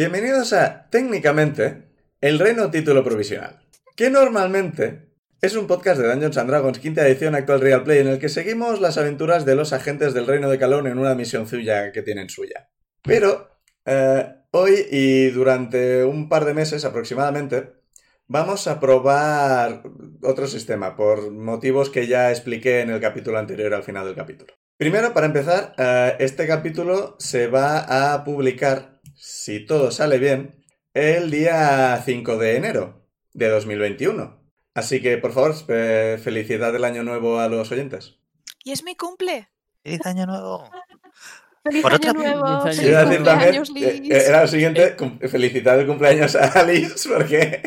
Bienvenidos a, técnicamente, el Reino Título Provisional, que normalmente es un podcast de Dungeons and Dragons, quinta edición actual Real Play, en el que seguimos las aventuras de los agentes del Reino de Calón en una misión suya que tienen suya. Pero, eh, hoy y durante un par de meses aproximadamente, vamos a probar otro sistema, por motivos que ya expliqué en el capítulo anterior al final del capítulo. Primero, para empezar, eh, este capítulo se va a publicar, si todo sale bien, el día 5 de enero de 2021. Así que, por favor, eh, felicidad del año nuevo a los oyentes. Y es mi cumple. ¡Feliz año nuevo! ¡Feliz Por año otra- nuevo! Feliz ¡Feliz decir también, cumpleaños, eh, Liz! era lo siguiente, felicitar el cumpleaños a Alice, porque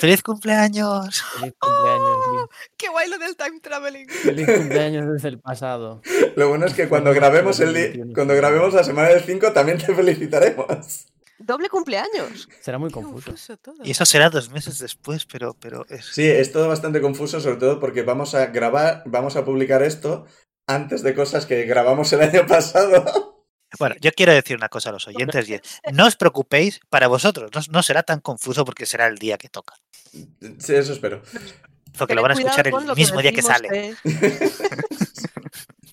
¡Feliz cumpleaños! Feliz cumpleaños. ¡Qué guay lo del time traveling! Feliz cumpleaños desde el pasado. lo bueno es que cuando grabemos el di- 21. cuando grabemos la semana del 5 también te felicitaremos. ¡Doble cumpleaños! Será muy confuso. confuso todo. Y eso será dos meses después, pero, pero es... Sí, es todo bastante confuso, sobre todo porque vamos a grabar, vamos a publicar esto antes de cosas que grabamos el año pasado. Bueno, yo quiero decir una cosa a los oyentes y es, no os preocupéis, para vosotros no, no será tan confuso porque será el día que toca. Sí, eso espero. Porque lo van a escuchar cuidado con el lo mismo día que decimos sale. de-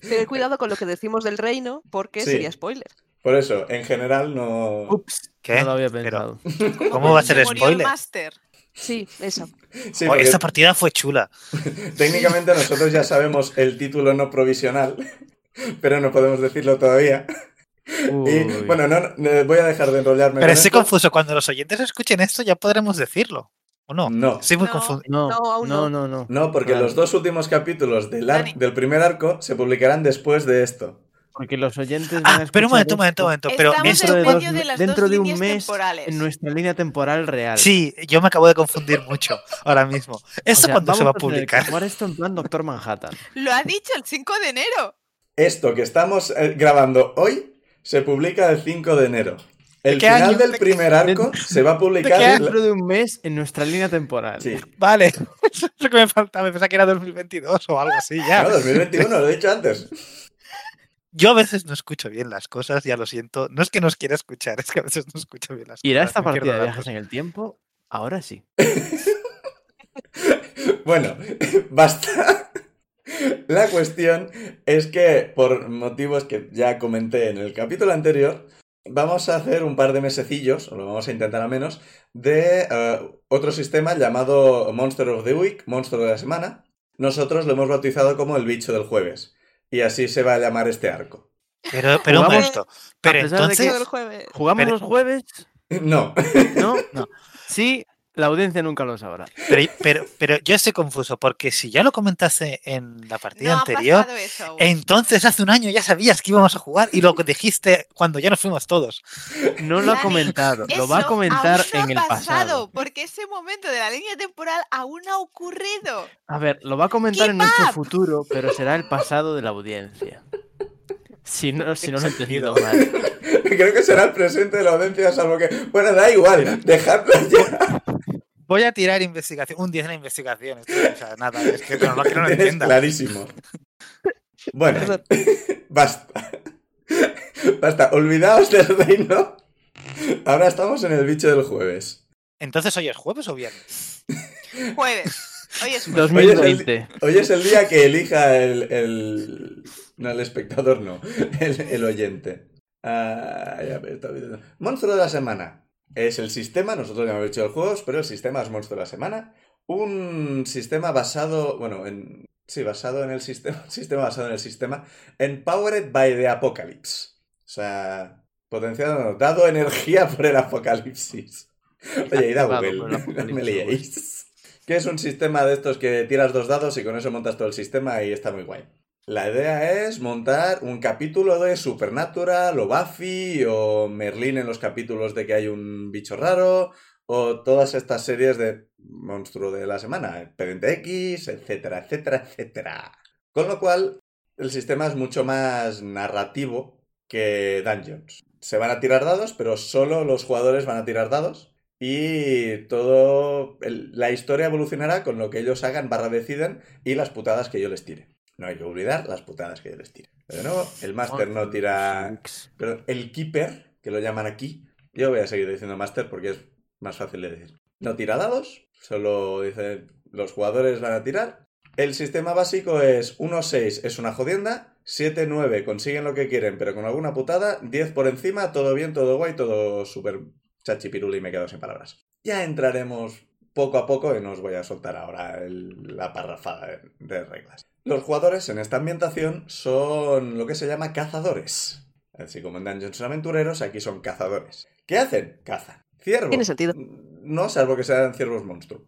Tened cuidado con lo que decimos del reino, porque Sí. sería spoiler. Por eso, en general no... Ups, ¿Qué? no lo había Pero- pensado. ¿Cómo va a ser Se murió el spoiler? Sí, eso. Sí, Oh, porque esta partida fue chula. técnicamente nosotros ya sabemos el título no provisional, pero no podemos decirlo todavía. Y bueno, no, no, voy a dejar de enrollarme. Pero estoy esto. confuso. Cuando los oyentes escuchen esto ya podremos decirlo. ¿O no? No. Estoy muy No. no, No, aún no, no. no, no. No, porque los dos últimos capítulos del, ar- del primer arco se publicarán después de esto. Porque los oyentes. van Ah, a pero un momento, un momento, un momento. Pero dentro en de, dos- de las dentro dos de un mes temporales. en nuestra línea temporal real. Sí, yo me acabo de confundir mucho ahora mismo. O ¿Esto sea, cuándo se va a publicar? jugar esto en plan Doctor Manhattan. Lo ha dicho el 5 de enero. Esto que estamos eh, grabando hoy se publica el 5 de enero. El final año? del ¿De primer arco se va a publicar. Dentro de un mes en nuestra línea temporal. Sí. Vale, eso es lo que me faltaba. Pensaba que era 2022 o algo así ya. No, 2021, lo he dicho antes. Yo a veces no escucho bien las cosas, ya lo siento. No es que nos quiera escuchar, es que a veces no escucho bien las ¿Irá cosas. esta me pierdo partida de viajes en el tiempo? Ahora sí. Bueno, basta. La cuestión es que, por motivos que ya comenté en el capítulo anterior, vamos a hacer un par de mesecillos, o lo vamos a intentar al menos, de eh, otro sistema llamado Monster of the Week, Monstruo de la Semana. Nosotros lo hemos bautizado como el bicho del jueves. Y así se va a llamar este arco. Pero, pero un Jugamos- momento. Pero entonces. ¿Jugamos Pero- los jueves? No, ¿No? No. Sí, la audiencia nunca lo sabrá. Pero, pero, pero yo estoy confuso, porque si ya lo comentaste en la partida No anterior, pasado eso entonces hace un año ya sabías que íbamos a jugar y lo dijiste cuando ya nos fuimos todos. No lo ha comentado, lo va a comentar aún no en el ha pasado. Porque ese momento de la línea temporal aún no ha ocurrido. A ver, lo va a comentar en nuestro futuro, pero será el pasado de la audiencia. Si no, si no lo he entendido mal. creo que será el presente de la audiencia, salvo que. Bueno, da igual, dejadlo ya. Voy a tirar investigación, un 10 en la investigación. esto, o sea, nada, es que no, no, que no lo entienda. clarísimo. Bueno, basta. Basta, olvidaos del reino. Ahora estamos en el bicho del jueves. Entonces, ¿hoy es jueves o viernes? Jueves. Hoy es jueves. 2020. Hoy es el día que elija el. el- no, el espectador no. El, el oyente. Ah, ya está olvidando. Monstruo de la semana. Es el sistema, nosotros ya hemos dicho el juegos, pero el sistema es Monstruo de la semana. Un sistema basado. Bueno, en. Sí, basado en el sistema. Sistema basado en el sistema. Empowered by the Apocalypse. O sea. Potenciado, dado energía por el apocalipsis. Oye, id a Google, no me liéis. Que es un sistema de estos que tiras dos dados y con eso montas todo el sistema y está muy guay. La idea es montar un capítulo de Supernatural o Buffy o Merlín en los capítulos de que hay un bicho raro o todas estas series de monstruo de la semana, Expediente X, etcétera, etcétera, etcétera. Con lo cual, el sistema es mucho más narrativo que Dungeons. Se van a tirar dados, pero solo los jugadores van a tirar dados y todo la historia evolucionará con lo que ellos hagan barra deciden y las putadas que yo les tire. No hay que olvidar las putadas que yo les tire. Pero de nuevo, el máster no tira... Perdón, el keeper, que lo llaman aquí, Yo voy a seguir diciendo Master porque es más fácil de decir. No tira dados, solo dice los jugadores van a tirar. El sistema básico es 1-6 es una jodienda, 7-9 consiguen lo que quieren pero con alguna putada, 10 por encima, todo bien, todo guay, todo súper chachipiruli y me quedo sin palabras. Ya entraremos poco a poco y no os voy a soltar ahora el- la parrafada de, de reglas. Los jugadores en esta ambientación son lo que se llama cazadores. Así como en Dungeons Aventureros, aquí son cazadores. ¿Qué hacen? Cazan. Ciervos. Tiene sentido. No, salvo que sean ciervos monstruo.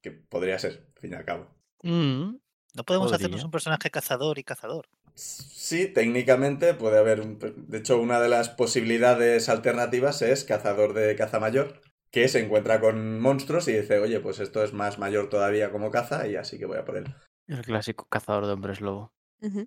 Que podría ser, al fin y al cabo. Mm, No podemos Podría. hacernos un personaje cazador y cazador. Sí, técnicamente puede haber. un- De hecho, una de las posibilidades alternativas es cazador de caza mayor, que se encuentra con monstruos y dice, oye, pues esto es más mayor todavía como caza, y así que voy a por él. El clásico cazador de hombres lobo.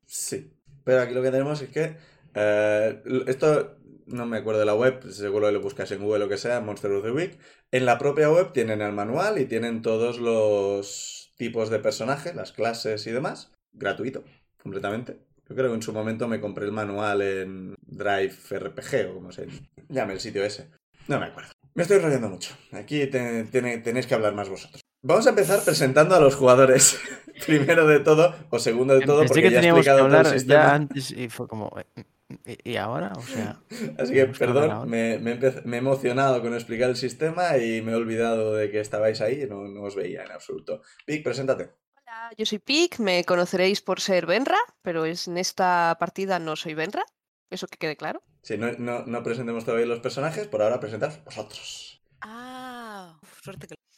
Sí. Pero aquí lo que tenemos es que. eh, esto no me acuerdo de la web, seguro que lo buscas en Google o lo que sea, Monster of the Week. En la propia web tienen el manual y tienen todos los tipos de personajes, las clases y demás. Gratuito, completamente. Yo creo que en su momento me compré el manual en Drive RPG o como se llame el sitio ese. No me acuerdo. Me estoy enrollando mucho. Aquí te- tenéis que hablar más vosotros. Vamos a empezar presentando a los jugadores. Primero de todo, o segundo de todo, Pensé porque que ya he teníamos que explicado todo el hablar sistema. ya antes y fue como... eh, ¿Y, y ahora? O sea... Así que, hablar perdón, me, me he empe- me he emocionado con explicar el sistema y me he olvidado de que estabais ahí y no, no os veía en absoluto. Vic, preséntate. Hola, yo soy Pic, me conoceréis por ser Benra, pero es- en esta partida no soy Benra. Eso que quede claro. Si no, no, no presentemos todavía los personajes, por ahora presentaos vosotros. Ah, suerte que.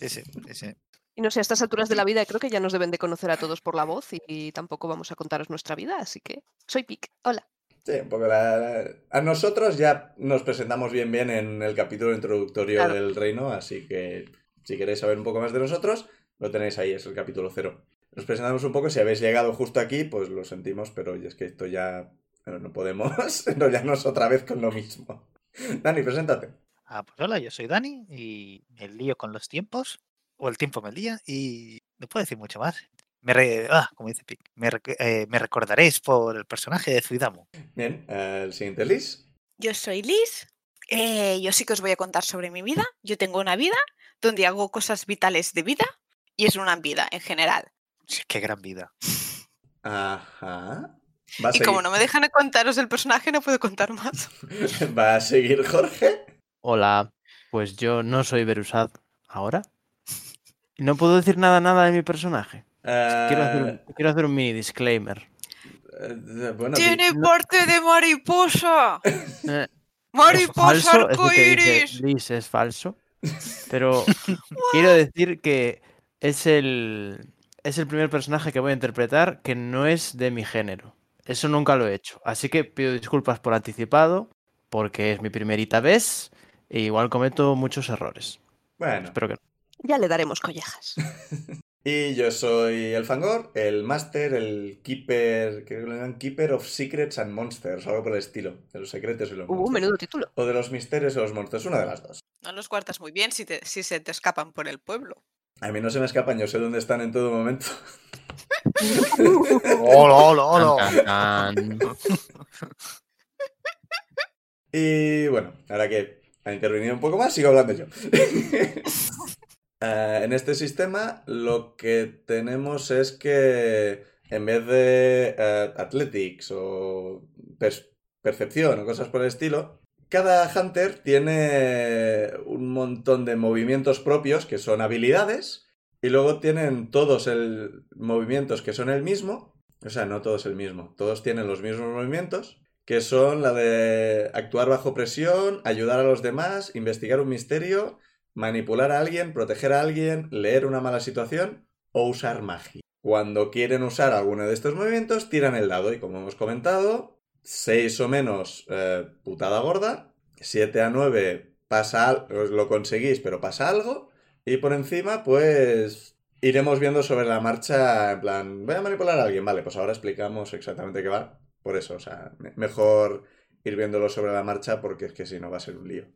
Sí, sí, sí, sí. Y no sé, a estas alturas de la vida creo que ya nos deben de conocer a todos por la voz y, y tampoco vamos a contaros nuestra vida, así que soy Pic. Hola. Sí, un poco la- la- A nosotros ya nos presentamos bien bien en el capítulo introductorio Claro. del reino, así que si queréis saber un poco más de nosotros, lo tenéis ahí, es el capítulo cero. Nos presentamos un poco, si habéis llegado justo aquí, pues lo sentimos, pero es que esto ya no, no podemos enrollarnos otra vez con lo mismo. Dani, preséntate. Ah, pues hola, yo soy Dani y me lío con los tiempos, o el tiempo me lía, y no puedo decir mucho más. Me re- ah, como dice Pic, me, eh, me recordaréis por el personaje de Zuidamu. Bien, eh, el siguiente Liz. Yo soy Liz. eh, yo sí que os voy a contar sobre mi vida. Yo tengo una vida donde hago cosas vitales de vida y es una vida en general. Sí, Qué gran vida. Ajá. Va Y seguir, como no me dejan contaros el personaje, no puedo contar más. ¿Va a seguir Jorge. Hola, pues yo no soy Berusad ahora. Y no puedo decir nada, nada de mi personaje. Quiero hacer Eh, un, quiero hacer un mini disclaimer. eh, bueno, Tiene no- parte de mariposa. Eh, Mariposa arcoíris. Liz, es falso. Pero quiero decir que es el, es el primer personaje que voy a interpretar que no es de mi género. Eso nunca lo he hecho. Así que pido disculpas por anticipado, porque es mi primerita vez e igual cometo muchos errores. bueno. Espero que no. Ya le daremos collejas. Y yo soy el Fangor, el Master, el Keeper, creo que lo llaman Keeper of Secrets and Monsters, algo por el estilo, de los secretos y los Uh, monstruos. menudo título. O de los misterios y los monstruos, una de las dos. No los guardas muy bien si, te- si se te escapan por el pueblo. A mí no se me escapan, yo sé dónde están en todo momento. ¡Hola, hola, hola! Y bueno, ahora que ha intervenido un poco más, sigo hablando yo. Eh, en este sistema lo que tenemos es que en vez de eh, athletics o percepción o cosas por el estilo, cada hunter tiene un montón de movimientos propios que son habilidades y luego tienen todos el movimientos que son el mismo, o sea, no todos el mismo, todos tienen los mismos movimientos que son la de actuar bajo presión, ayudar a los demás, investigar un misterio, manipular a alguien, proteger a alguien, leer una mala situación o usar magia. Cuando quieren usar alguno de estos movimientos, tiran el dado y como hemos comentado, 6 o menos eh, putada gorda, 7 a 9 pasa lo conseguís pero pasa algo y por encima pues iremos viendo sobre la marcha en plan, voy a manipular a alguien, vale, pues ahora explicamos exactamente qué va. Por eso, o sea, me- mejor ir viéndolo sobre la marcha porque es que si no va a ser un lío.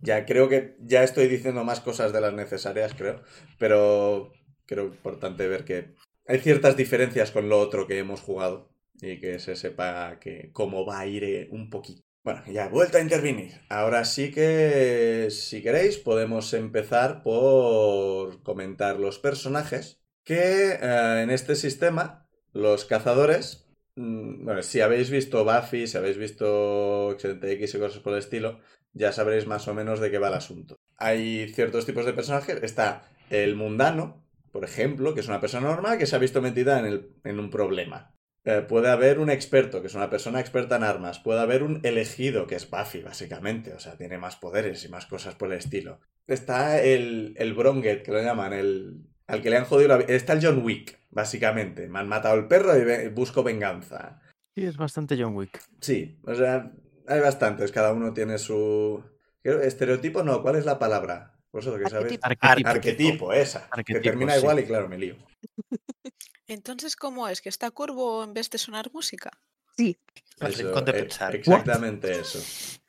Ya creo que ya estoy diciendo más cosas de las necesarias, creo, pero creo importante ver que hay ciertas diferencias con lo otro que hemos jugado y que se sepa que cómo va a ir eh, un poquito. Bueno, ya he vuelto a intervenir. Ahora sí que, si queréis, podemos empezar por comentar los personajes que eh, en este sistema, los cazadores, mm, bueno, si habéis visto Buffy, si habéis visto Excelente X y cosas por el estilo, ya sabréis más o menos de qué va el asunto. Hay ciertos tipos de personajes. Está el mundano, por ejemplo, que es una persona normal que se ha visto metida en, el- en un problema. Eh, puede haber un experto, que es una persona experta en armas. Puede haber un elegido, que es Buffy, básicamente. O sea, tiene más poderes y más cosas por el estilo. Está el, el Bronget, que lo llaman, el, al que le han jodido la vida. Está el John Wick, básicamente. Me han matado el perro y busco venganza. Sí, es bastante John Wick. Sí, o sea, hay bastantes. Cada uno tiene su... creo- Estereotipo no, ¿cuál es la palabra? Vosotros que sabéis. Arquetipo. Arquetipo. Arquetipo, esa. que termina sí. igual y claro, me lío. Entonces, ¿cómo es? ¿Que está curvo en vez de sonar música? Sí, El Eso, rincón de eh, pensar. Exactamente eso.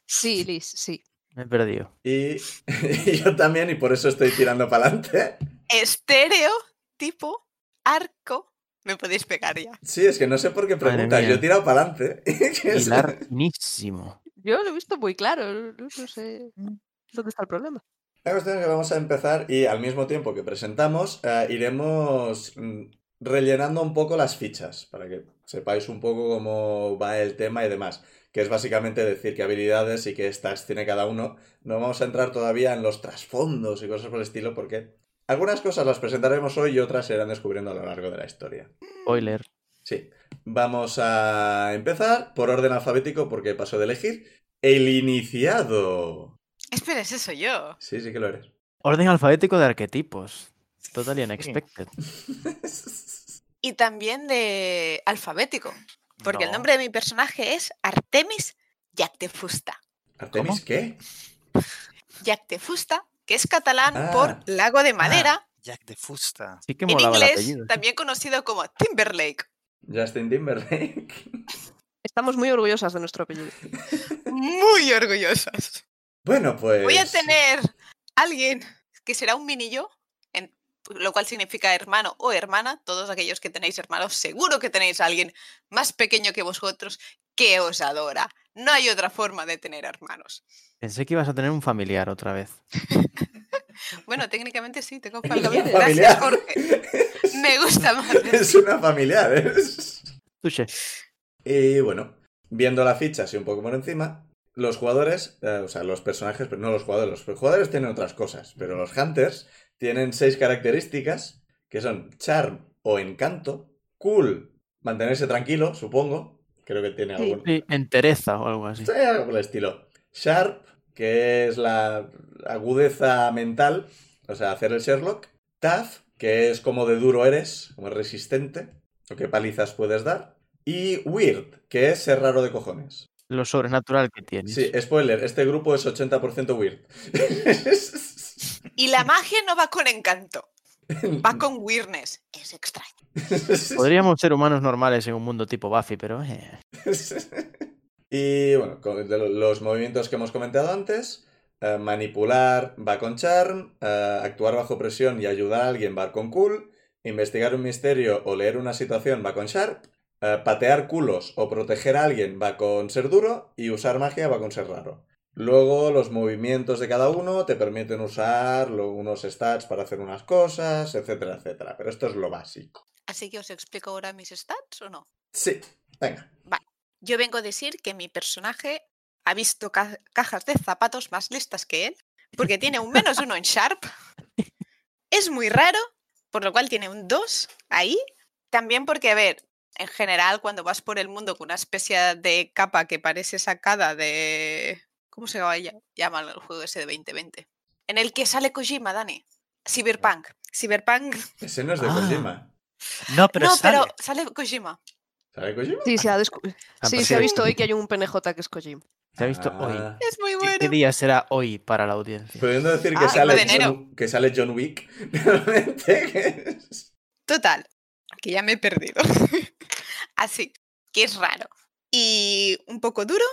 sí, Liz, sí. Me he perdido. Y, y yo también, y por eso estoy tirando para adelante. Estéreo, tipo, arco. Me podéis pegar ya. Sí, es que no sé por qué preguntas. Yo he tirado para adelante. Hilar finísimo. Yo lo he visto muy claro, no, no sé dónde está el problema. La cuestión es que vamos a empezar y al mismo tiempo que presentamos, eh, iremos mm, rellenando un poco las fichas para que sepáis un poco cómo va el tema y demás. Que es básicamente decir qué habilidades y qué stats tiene cada uno. No vamos a entrar todavía en los trasfondos y cosas por el estilo porque algunas cosas las presentaremos hoy y otras se irán descubriendo a lo largo de la historia. Spoiler. Sí. Vamos a empezar por orden alfabético porque paso de elegir el iniciado. Espera, ese soy yo. Sí, sí que lo eres. Orden alfabético de arquetipos. Totally unexpected. Y también de alfabético. Porque el No. nombre de mi personaje es Artemis Jactefusta. ¿Artemis ¿Cómo? qué? Jactefusta, que es catalán Ah. por lago de madera. Jack de Fusta. Sí que en el inglés, también conocido como Timberlake. Justin Timberlake. Estamos muy orgullosas de nuestro apellido. Muy orgullosos. Bueno, pues. Voy a tener alguien que será un mini yo, en- lo cual significa hermano o hermana. Todos aquellos que tenéis hermanos, seguro que tenéis a alguien más pequeño que vosotros que os adora. No hay otra forma de tener hermanos. Pensé que ibas a tener un familiar otra vez. Bueno, técnicamente sí, tengo Es familia. una Gracias, familiar. Jorge. Me gusta más. Es una familiar, es. Touché. Y bueno, viendo la ficha así un poco por encima, los jugadores, eh, o sea, los personajes, pero no los jugadores, los jugadores tienen otras cosas, pero los hunters tienen seis características que son charm o encanto, cool, mantenerse tranquilo, supongo, creo que tiene Sí. algún, Sí, entereza o algo así. Sí, algo por el estilo. Sharp, que es la agudeza mental, o sea, hacer el Sherlock. Tough, que es como de duro eres, como resistente, o qué palizas puedes dar. Y Weird, que es ser raro de cojones. Lo sobrenatural que tienes. Sí, spoiler, este grupo es 80% Weird. Y la magia no va con encanto, va con weirdness. Es extraño. Podríamos ser humanos normales en un mundo tipo Buffy, pero... eh, y bueno, los movimientos que hemos comentado antes, eh, manipular va con charm, eh, actuar bajo presión y ayudar a alguien va con cool, investigar un misterio o leer una situación va con sharp, patear culos o proteger a alguien va con ser duro y usar magia va con ser raro. Luego los movimientos de cada uno te permiten usar unos stats para hacer unas cosas, etcétera, etcétera. Pero esto es lo básico. Así que os explico ahora mis stats o no. Sí, venga. Yo vengo a decir que mi personaje ha visto ca- cajas de zapatos más listas que él, porque tiene un menos uno en Sharp. Es muy raro, por lo cual tiene un 2 ahí. También porque, a ver, en general, cuando vas por el mundo con una especie de capa que parece sacada de. ¿Cómo se llama- llama el juego ese de 2020? En el que sale Kojima, Dani. Cyberpunk. Cyberpunk. Ese no es de Ah. Kojima. No, pero no, sale. pero sale Kojima. ¿Sabe Kojima? Sí, se ha, descu- Ah, sí, pues se ha sí. visto hoy que hay un PNJ que es Kojima. Se ha visto hoy. Ah. Es muy ¿Qué, bueno. qué día será hoy para la audiencia? Pudiendo decir que, Ah, sale de. John, que sale John Wick, realmente. que es- Total, que ya me he perdido. Así, que es raro. Y un poco duro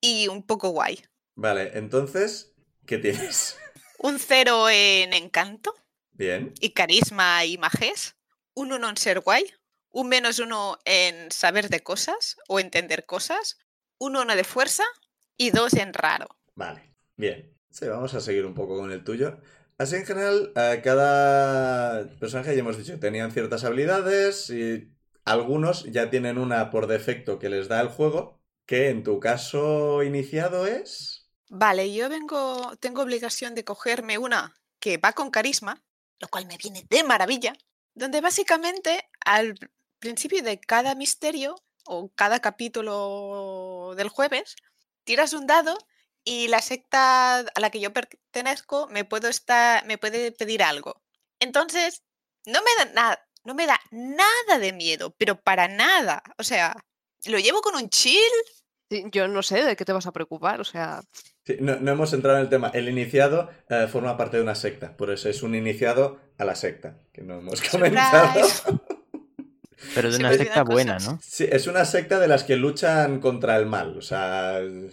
y un poco guay. Vale, entonces, ¿qué tienes? Un cero en encanto Bien. y carisma y majés. Un uno en ser guay. Un menos uno en saber de cosas o entender cosas. Un uno de fuerza y dos en raro. Vale, bien. Sí, vamos a seguir un poco con el tuyo. Así en general, cada personaje, ya hemos dicho, tenían ciertas habilidades y algunos ya tienen una por defecto que les da el juego, que en tu caso iniciado es... Vale, yo vengo, tengo obligación de cogerme una que va con carisma, lo cual me viene de maravilla, donde básicamente al principio de cada misterio o cada capítulo del jueves, tiras un dado y la secta a la que yo pertenezco me, puedo estar, me puede pedir algo. Entonces, no me da nada, no me da nada de miedo, pero para nada. O sea, lo llevo con un chill. Yo no sé de qué te vas a preocupar, o sea, Sí, no, no hemos entrado en el tema. El iniciado eh, forma parte de una secta, por eso es un iniciado a la secta, que no hemos comentado. Pero de una me secta buena, cosas. ¿no? Sí, es una secta de las que luchan contra el mal, o sea, eh,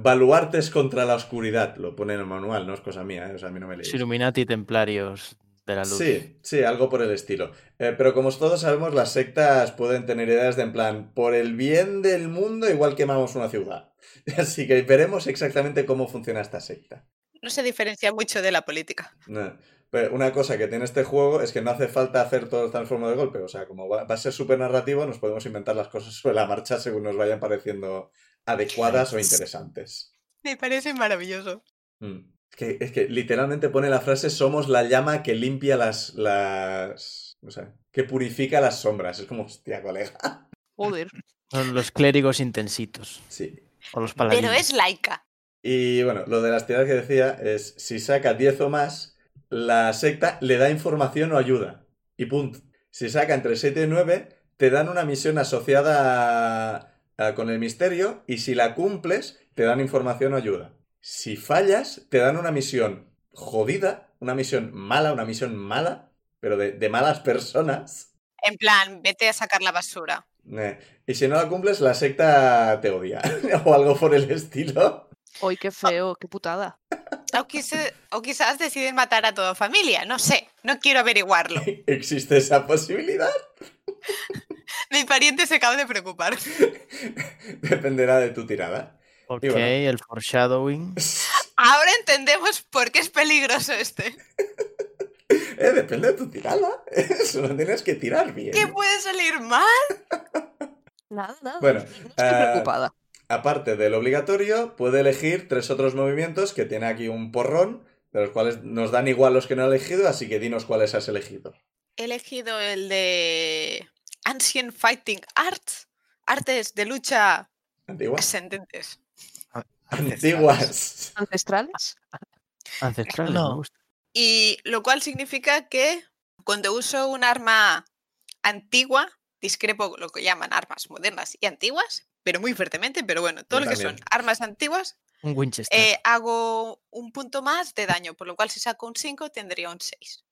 baluartes contra la oscuridad, lo pone en el manual, no es cosa mía, ¿eh? o sea, a mí no me leéis. Illuminati templarios de la luz. Sí, sí, algo por el estilo. Eh, pero como todos sabemos, las sectas pueden tener ideas de en plan, por el bien del mundo, igual quemamos una ciudad. Así que veremos exactamente cómo funciona esta secta. No se diferencia mucho de la política. No. Pero una cosa que tiene este juego es que no hace falta hacer todo tan forma de golpe. O sea, como va, va a ser súper narrativo, nos podemos inventar las cosas sobre la marcha según nos vayan pareciendo adecuadas o interesantes. Me parece maravilloso. Mm. Es, que, es que literalmente pone la frase somos la llama que limpia las... las... O sea, que purifica las sombras. Es como, hostia, colega. joder. Son los clérigos intensitos. Sí. O los paladinos. Pero es laica. Y bueno, lo de las tiradas que decía es, si saca 10 o más, la secta le da información o ayuda. Y punto. Si saca entre 7 y 9, te dan una misión asociada a- a- con el misterio y si la cumples, te dan información o ayuda. Si fallas, te dan una misión jodida, una misión mala, una misión mala, pero de, de malas personas. En plan, vete a sacar la basura. Eh, Y si no la cumples, la secta te odia. o algo por el estilo. Hoy qué feo, qué putada. O, quise- o quizás deciden matar a toda familia. No sé, no quiero averiguarlo. ¿Existe esa posibilidad? Mi pariente se acaba de preocupar. Dependerá de tu tirada. Ok, bueno. el foreshadowing. Ahora entendemos por qué es peligroso este. Eh, depende de tu tirada. Solo tienes que tirar bien. ¿Qué puede salir mal? Nada, nada. Bueno, no estoy eh, preocupada. Aparte del obligatorio, puede elegir tres otros movimientos que tiene aquí un porrón, de los cuales nos dan igual los que no ha elegido, así que dinos cuáles has elegido. He elegido el de Ancient Fighting Arts. Artes de lucha Antiguas. ascendentes. Antiguas. ¿Ancestrales? Ancestrales, No. me gusta. Y lo cual significa que cuando uso un arma antigua, discrepo con lo que llaman armas modernas y antiguas, pero muy fuertemente, pero bueno, todo Yo lo que son armas antiguas, Un Winchester. eh, hago un punto más de daño, por lo cual si saco un 5 tendría un 6.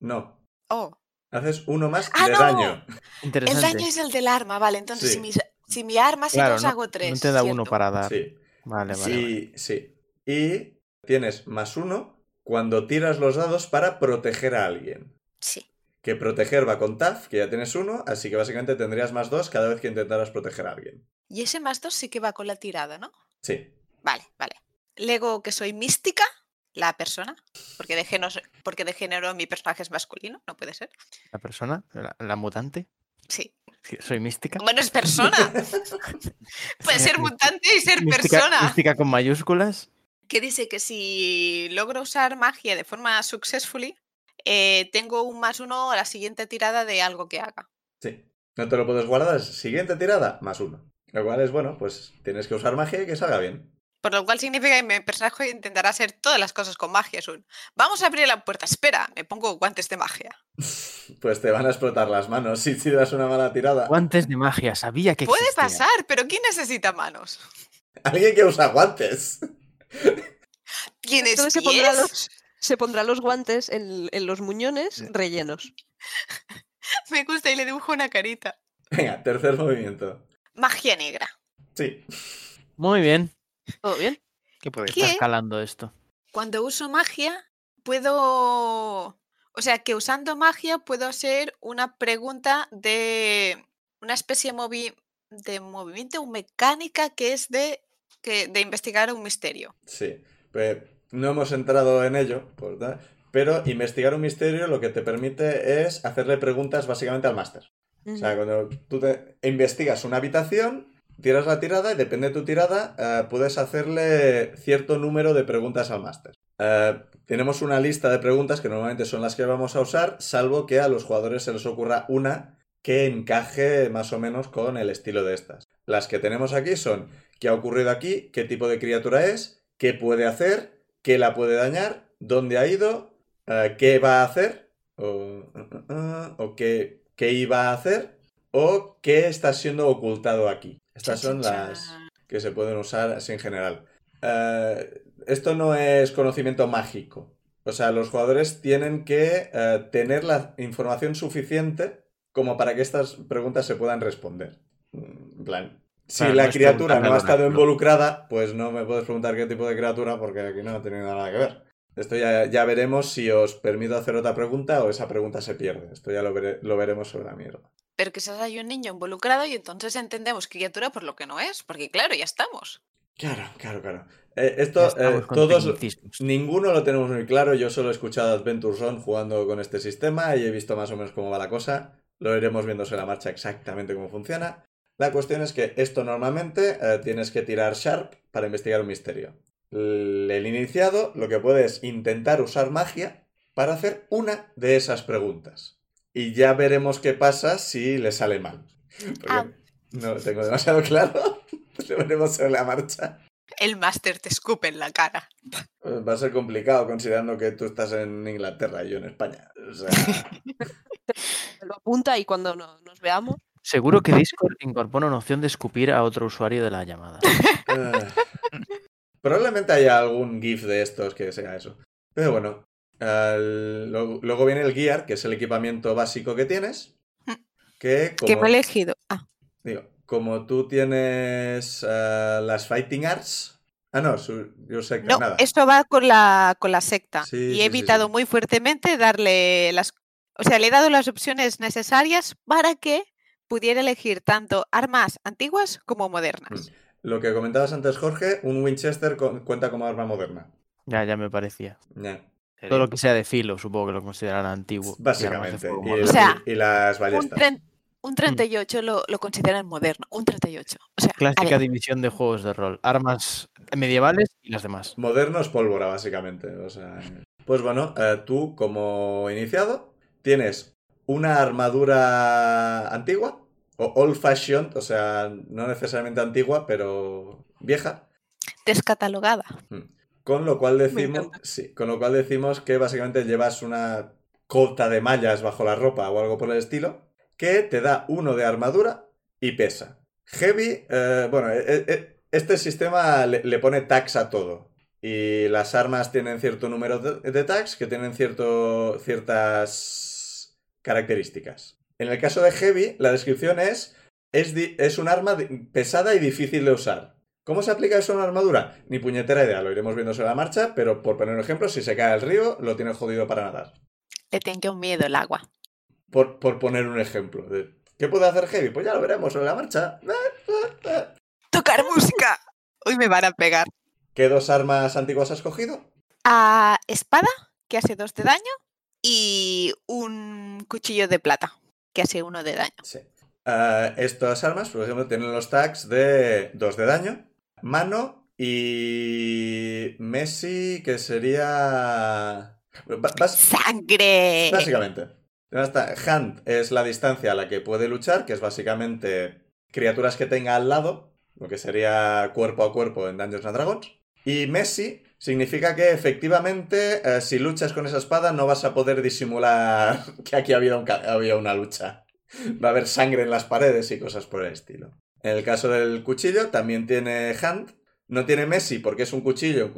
No. Oh, Haces uno más ¡Ah, de no! daño. el Interesante. daño es el del arma, vale, entonces Sí. si, mi, si mi arma se Claro, dos no, hago 3. no te da uno para dar. Sí. Vale, vale. vale. Sí, sí. Y tienes más uno cuando tiras los dados para proteger a alguien. Sí. Que proteger va con TAF, que ya tienes uno, así que básicamente tendrías más dos cada vez que intentaras proteger a alguien. Y ese más 2 sí que va con la tirada, ¿no? Sí. Vale, vale. Lego que soy mística, la persona, porque de género, porque de género mi personaje es masculino, no puede ser. La persona, la, la mutante. Sí. Soy mística. Bueno, es persona. Puede ser mutante y ser Mística, persona. mística con mayúsculas. Que dice que si logro usar magia de forma successfully, eh, tengo un más uno a la siguiente tirada de algo que haga. Sí. No te lo puedes guardar. Siguiente tirada, más uno. Lo cual es bueno, pues tienes que usar magia y que salga bien. Por lo cual significa que mi personaje intentará hacer todas las cosas con magia. Es un, vamos a abrir la puerta, espera, me pongo guantes de magia. Pues te van a explotar las manos si tiras una mala tirada. Guantes de magia, sabía que Puede existía. pasar, pero ¿quién necesita manos? Alguien que usa guantes. ¿Tienes Entonces se pondrá, los, se pondrá los guantes en, en los muñones rellenos. Me gusta y le dibujo una carita. Venga, tercer movimiento. Magia negra. Sí. Muy bien. ¿Todo bien? ¿Qué puede. Está escalando esto. Cuando uso magia, puedo... O sea, que usando magia puedo hacer una pregunta de una especie de, movi- de movimiento o mecánica que es de que, de investigar un misterio. Sí, pues, no hemos entrado en ello, por tal, pero investigar un misterio lo que te permite es hacerle preguntas básicamente al máster. O sea, cuando tú te investigas una habitación, tiras la tirada y depende de tu tirada, eh, puedes hacerle cierto número de preguntas al máster. Eh, tenemos una lista de preguntas que normalmente son las que vamos a usar, salvo que a los jugadores se les ocurra una que encaje más o menos con el estilo de estas. Las que tenemos aquí son qué ha ocurrido aquí, qué tipo de criatura es, qué puede hacer, qué la puede dañar, dónde ha ido, eh, qué va a hacer, o, uh, uh, uh, o qué, qué iba a hacer, o qué está siendo ocultado aquí. Estas son las que se pueden usar así en general. Eh, esto no es conocimiento mágico. O sea, los jugadores tienen que eh, tener la información suficiente como para que estas preguntas se puedan responder. Mm, En plan, si Claro, la no criatura no ha estado involucrada, pues no me puedes preguntar qué tipo de criatura porque aquí no ha tenido nada que ver. Esto ya, ya veremos si os permito hacer otra pregunta o esa pregunta se pierde. Esto ya lo, vere- lo veremos sobre la mierda. Pero quizás hay un niño involucrado y entonces entendemos criatura por lo que no es, porque claro, ya estamos. Claro, claro, claro. Eh, esto, eh, todos, ninguno lo tenemos muy claro. Yo solo he escuchado Adventure Zone jugando con este sistema y he visto más o menos cómo va la cosa. Lo iremos viendo sobre la marcha exactamente cómo funciona. La cuestión es que esto normalmente eh, tienes que tirar Sharp para investigar un misterio. El el iniciado lo que puede es intentar usar magia para hacer una de esas preguntas. Y ya veremos qué pasa si le sale mal. Porque Ah. no lo tengo demasiado claro. Lo veremos sobre la marcha. El máster te escupe en la cara. Va a ser complicado considerando que tú estás en Inglaterra y yo en España. O sea, Lo apunta y cuando no- nos veamos. Seguro que Discord incorpora una opción de escupir a otro usuario de la llamada. eh, probablemente haya algún GIF de estos que sea eso. Pero bueno, al- lo- luego viene el Gear, que es el equipamiento básico que tienes. Que Que me he como, elegido. Ah, digo, como tú tienes eh, las Fighting Arts. Ah, no, su, yo sé que no, nada. esto va con la, con la secta. Sí, y sí, he evitado sí. muy fuertemente darle las. O sea, le he dado las opciones necesarias para que pudiera elegir tanto armas antiguas como modernas. Lo que comentabas antes, Jorge, un Winchester cuenta como arma moderna. Ya, ya me parecía. Ya, Todo lo que sea de filo, supongo que lo considerarán antiguo. Básicamente. Y. O sea, y- las Un, ballestas. tren- un 38 lo, lo consideran moderno. Un 38. O sea, Clásica división de juegos de rol. Armas medievales y las demás. Moderno es pólvora, básicamente. O sea, pues bueno, eh, tú como iniciado tienes una armadura antigua o old fashioned, o sea, no necesariamente antigua, pero vieja. descatalogada. Con lo cual decimos, sí, con lo cual decimos que básicamente llevas una cota de mallas bajo la ropa o algo por el estilo que te da uno de armadura y pesa. Heavy, eh, bueno, eh, eh, este sistema le, le pone tags a todo. Y las armas tienen cierto número de, de tags que tienen cierto, ciertas características. En el caso de Heavy, la descripción es, es, es un arma pesada y difícil de usar. ¿Cómo se aplica eso a una armadura? Ni puñetera idea, lo iremos viendo sobre la marcha, pero por poner un ejemplo, si se cae al río, lo tiene jodido para nadar. Le tengo miedo el agua. Por, por poner un ejemplo. ¿Qué puede hacer Heavy? Pues ya lo veremos sobre la marcha. ¡Tocar música! Hoy me van a pegar. ¿Qué dos armas antiguas has cogido? A espada, que hace dos de daño, y un cuchillo de plata, que hace uno de daño. Sí. Ah, estas armas, por ejemplo, tienen los tags de 2 de daño, mano y Messi, que sería... ¡Sangre! Básicamente. Está- Hand es la distancia a la que puede luchar, que es básicamente criaturas que tenga al lado, lo que sería cuerpo a cuerpo en Dungeons and Dragons. Y Messi significa que efectivamente, eh, si luchas con esa espada, no vas a poder disimular que aquí había, un había una lucha. Va a haber sangre en las paredes y cosas por el estilo. En el caso del cuchillo, también tiene Hand. No tiene Messi porque es un cuchillo,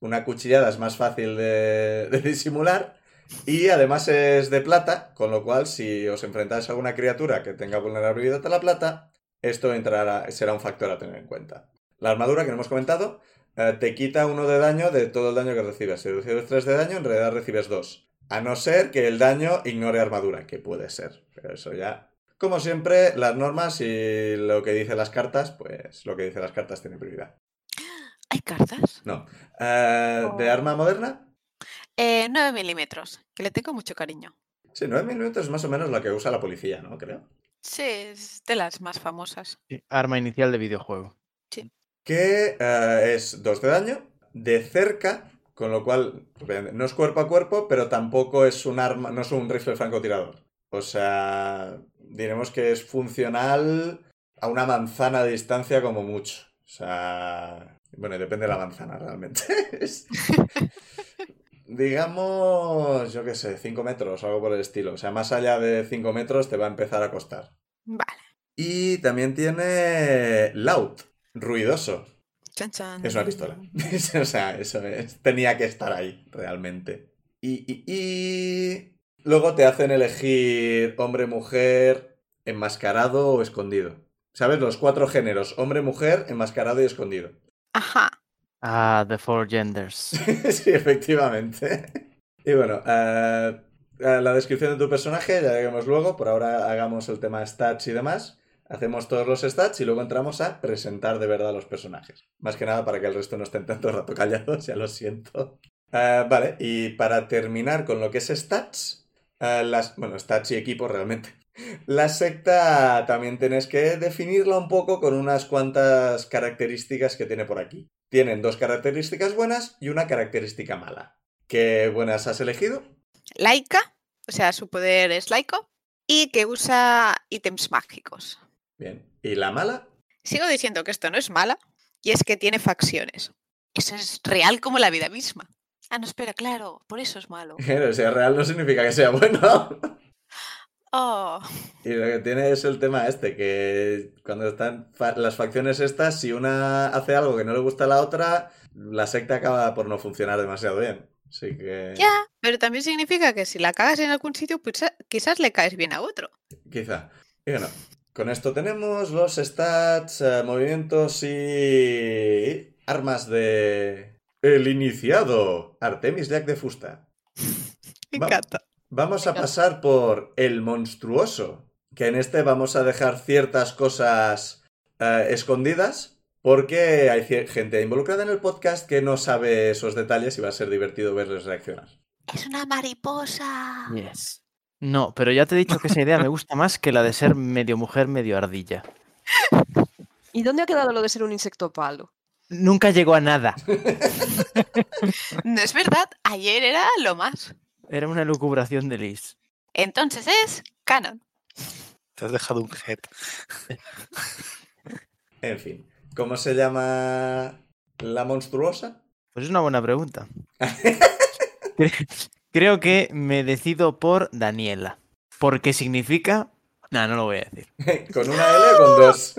una cuchillada es más fácil de- de disimular. Y además es de plata, con lo cual si os enfrentáis a alguna criatura que tenga vulnerabilidad a la plata, esto entrará, será un factor a tener en cuenta. La armadura que no hemos comentado eh, te quita uno de daño de todo el daño que recibes. Si recibes 3 de daño, en realidad recibes 2. A no ser que el daño ignore armadura, que puede ser. Pero eso ya Como siempre, las normas y lo que dicen las cartas, pues lo que dicen las cartas tiene prioridad. ¿Hay cartas? No. Eh, ¿De arma moderna? Eh, 9 milímetros, que le tengo mucho cariño. Sí, 9 milímetros es más o menos la que usa la policía, ¿no? Creo. Sí, es de las más famosas. Sí, Arma inicial de videojuego. Que eh, es 2 de daño, de cerca, con lo cual no es cuerpo a cuerpo, pero tampoco es un arma, no es un rifle francotirador. O sea, diremos que es funcional a una manzana de distancia como mucho. O sea, bueno, depende de la manzana realmente. Es- Digamos, yo qué sé, 5 metros algo por el estilo. O sea, más allá de 5 metros te va a empezar a costar. Vale. Y también tiene loud, ruidoso. Chan, chan. Es una pistola. o sea, eso es, tenía que estar ahí, realmente. Y, y, y luego te hacen elegir hombre, mujer, enmascarado o escondido. ¿Sabes? Los cuatro géneros, hombre, mujer, enmascarado y escondido. Ajá. Ah, The Four Genders. sí, efectivamente. Y bueno, eh, eh, la descripción de tu personaje ya veremos luego. Por ahora hagamos el tema stats y demás. Hacemos todos los stats y luego entramos a presentar de verdad los personajes. Más que nada para que el resto no estén tanto rato callados, ya lo siento. Eh, vale, y para terminar con lo que es stats, eh, las, bueno, stats y equipo realmente. La secta también tienes que definirla un poco con unas cuantas características que tiene por aquí. Tienen dos características buenas y una característica mala. ¿Qué buenas has elegido? Laica, o sea, su poder es laico. Y que usa ítems mágicos. Bien. ¿Y la mala? Sigo diciendo que esto no es mala, y es que tiene facciones. Eso es real como la vida misma. Ah, no, espera, claro, por eso es malo. O sea, real no significa que sea bueno. Oh, Y lo que tiene es el tema este, que cuando están fa- las facciones estas, si una hace algo que no le gusta a la otra, la secta acaba por no funcionar demasiado bien. Así que... ya, pero también significa que si la cagas en algún sitio, pues a- quizás le caes bien a otro. Quizá. Y bueno, con esto tenemos los stats, eh, movimientos y armas de... El iniciado, Artemis Jack de Fusta. Me Va- encanta. Vamos a pasar por el monstruoso, que en este vamos a dejar ciertas cosas eh, escondidas, porque hay gente involucrada en el podcast que no sabe esos detalles y va a ser divertido verles reaccionar. Es una mariposa. Yes. No, pero ya te he dicho que esa idea me gusta más que la de ser medio mujer, medio ardilla. ¿Y dónde ha quedado lo de ser un insecto palo? Nunca llegó a nada. No es verdad, ayer era lo más. Era una lucubración de Liz. Entonces es canon. Te has dejado un head. En fin, ¿cómo se llama la monstruosa? Pues es una buena pregunta. Cre- Creo que me decido por Daniela. Porque significa. No, no lo voy a decir. ¿Con una L o con dos?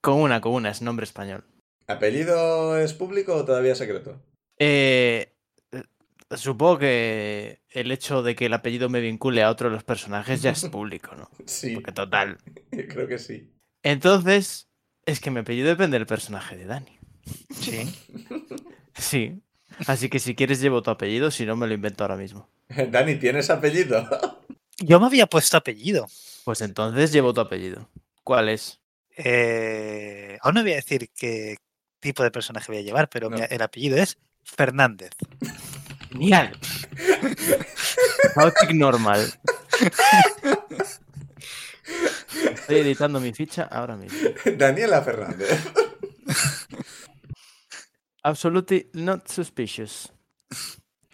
Con una, con una, es nombre español. ¿Apellido es público o todavía secreto? Eh, eh, supongo que el hecho de que el apellido me vincule a otro de los personajes ya es público, ¿no? Sí, Porque total. creo que sí. Entonces, es que mi apellido depende del personaje de Dani. Sí. Sí. Así que si quieres llevo tu apellido, si no me lo invento ahora mismo. Dani, ¿tienes apellido? Yo me había puesto apellido. Pues entonces llevo tu apellido. ¿Cuál es? Eh, aún no voy a decir qué tipo de personaje voy a llevar, pero No. mi- el apellido es Fernández. Genial. Chaotic normal. Estoy editando mi ficha ahora mismo. Daniela Fernández. Absolutely not suspicious.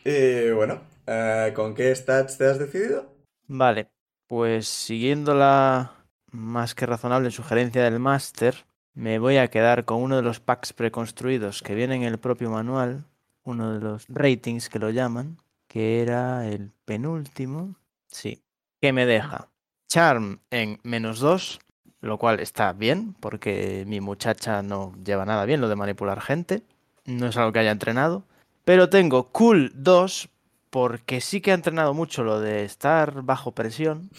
Y bueno, eh, ¿con qué stats te has decidido? Vale, pues siguiendo la más que razonable sugerencia del máster, me voy a quedar con uno de los packs preconstruidos que viene en el propio manual, uno de los ratings que lo llaman, que era el penúltimo, sí, que me deja Charm en menos 2, lo cual está bien, porque mi muchacha no lleva nada bien lo de manipular gente, no es algo que haya entrenado, pero tengo Cool 2 porque sí que ha entrenado mucho lo de estar bajo presión.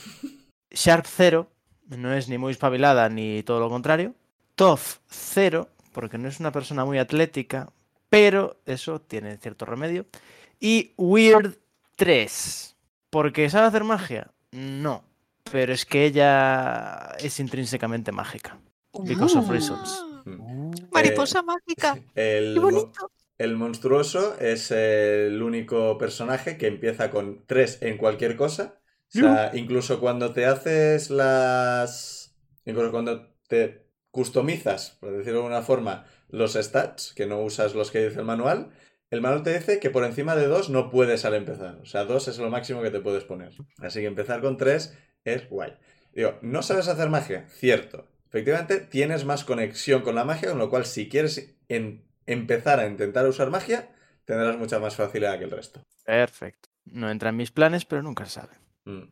Sharp 0, no es ni muy espabilada ni todo lo contrario. Tough 0, porque no es una persona muy atlética, pero eso tiene cierto remedio. Y Weird 3, porque sabe hacer magia, no. pero es que ella es intrínsecamente mágica. Because of reasons. Ah, Mm. Mariposa mágica. El, ¡Qué bonito! el monstruoso es el único personaje que empieza con tres en cualquier cosa. O sea, incluso cuando te haces las. Incluso cuando te customizas, por decirlo de alguna forma, los stats, que no usas los que dice el manual, el manual te dice que por encima de dos no puedes al empezar. O sea, dos es lo máximo que te puedes poner. Así que empezar con tres es guay. Digo, ¿no sabes hacer magia? Cierto. Efectivamente, tienes más conexión con la magia, con lo cual si quieres en- empezar a intentar usar magia, tendrás mucha más facilidad que el resto. Perfecto. No entra en mis planes, pero nunca se sabe. Mm,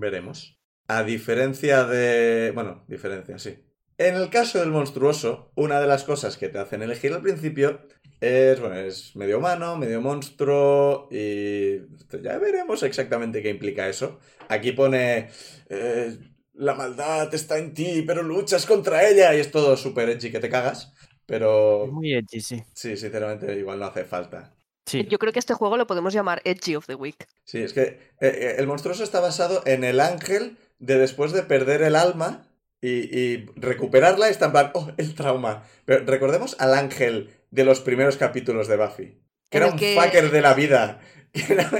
veremos. A diferencia de... Bueno, diferencia, sí. En el caso del monstruoso, una de las cosas que te hacen elegir al principio es, bueno, es medio humano, medio monstruo y ya veremos exactamente qué implica eso. Aquí pone, eh, la maldad está en ti, pero luchas contra ella y es todo súper edgy que te cagas. Pero Muy edgy, sí. sí, sinceramente igual no hace falta. Sí. Yo creo que este juego lo podemos llamar Edgy of the Week. Sí, es que eh, eh, el monstruoso está basado en el ángel de después de perder el alma y, y recuperarla en plan, oh, el trauma. Pero recordemos al ángel de los primeros capítulos de Buffy, que era un que- fucker de la vida. Que era...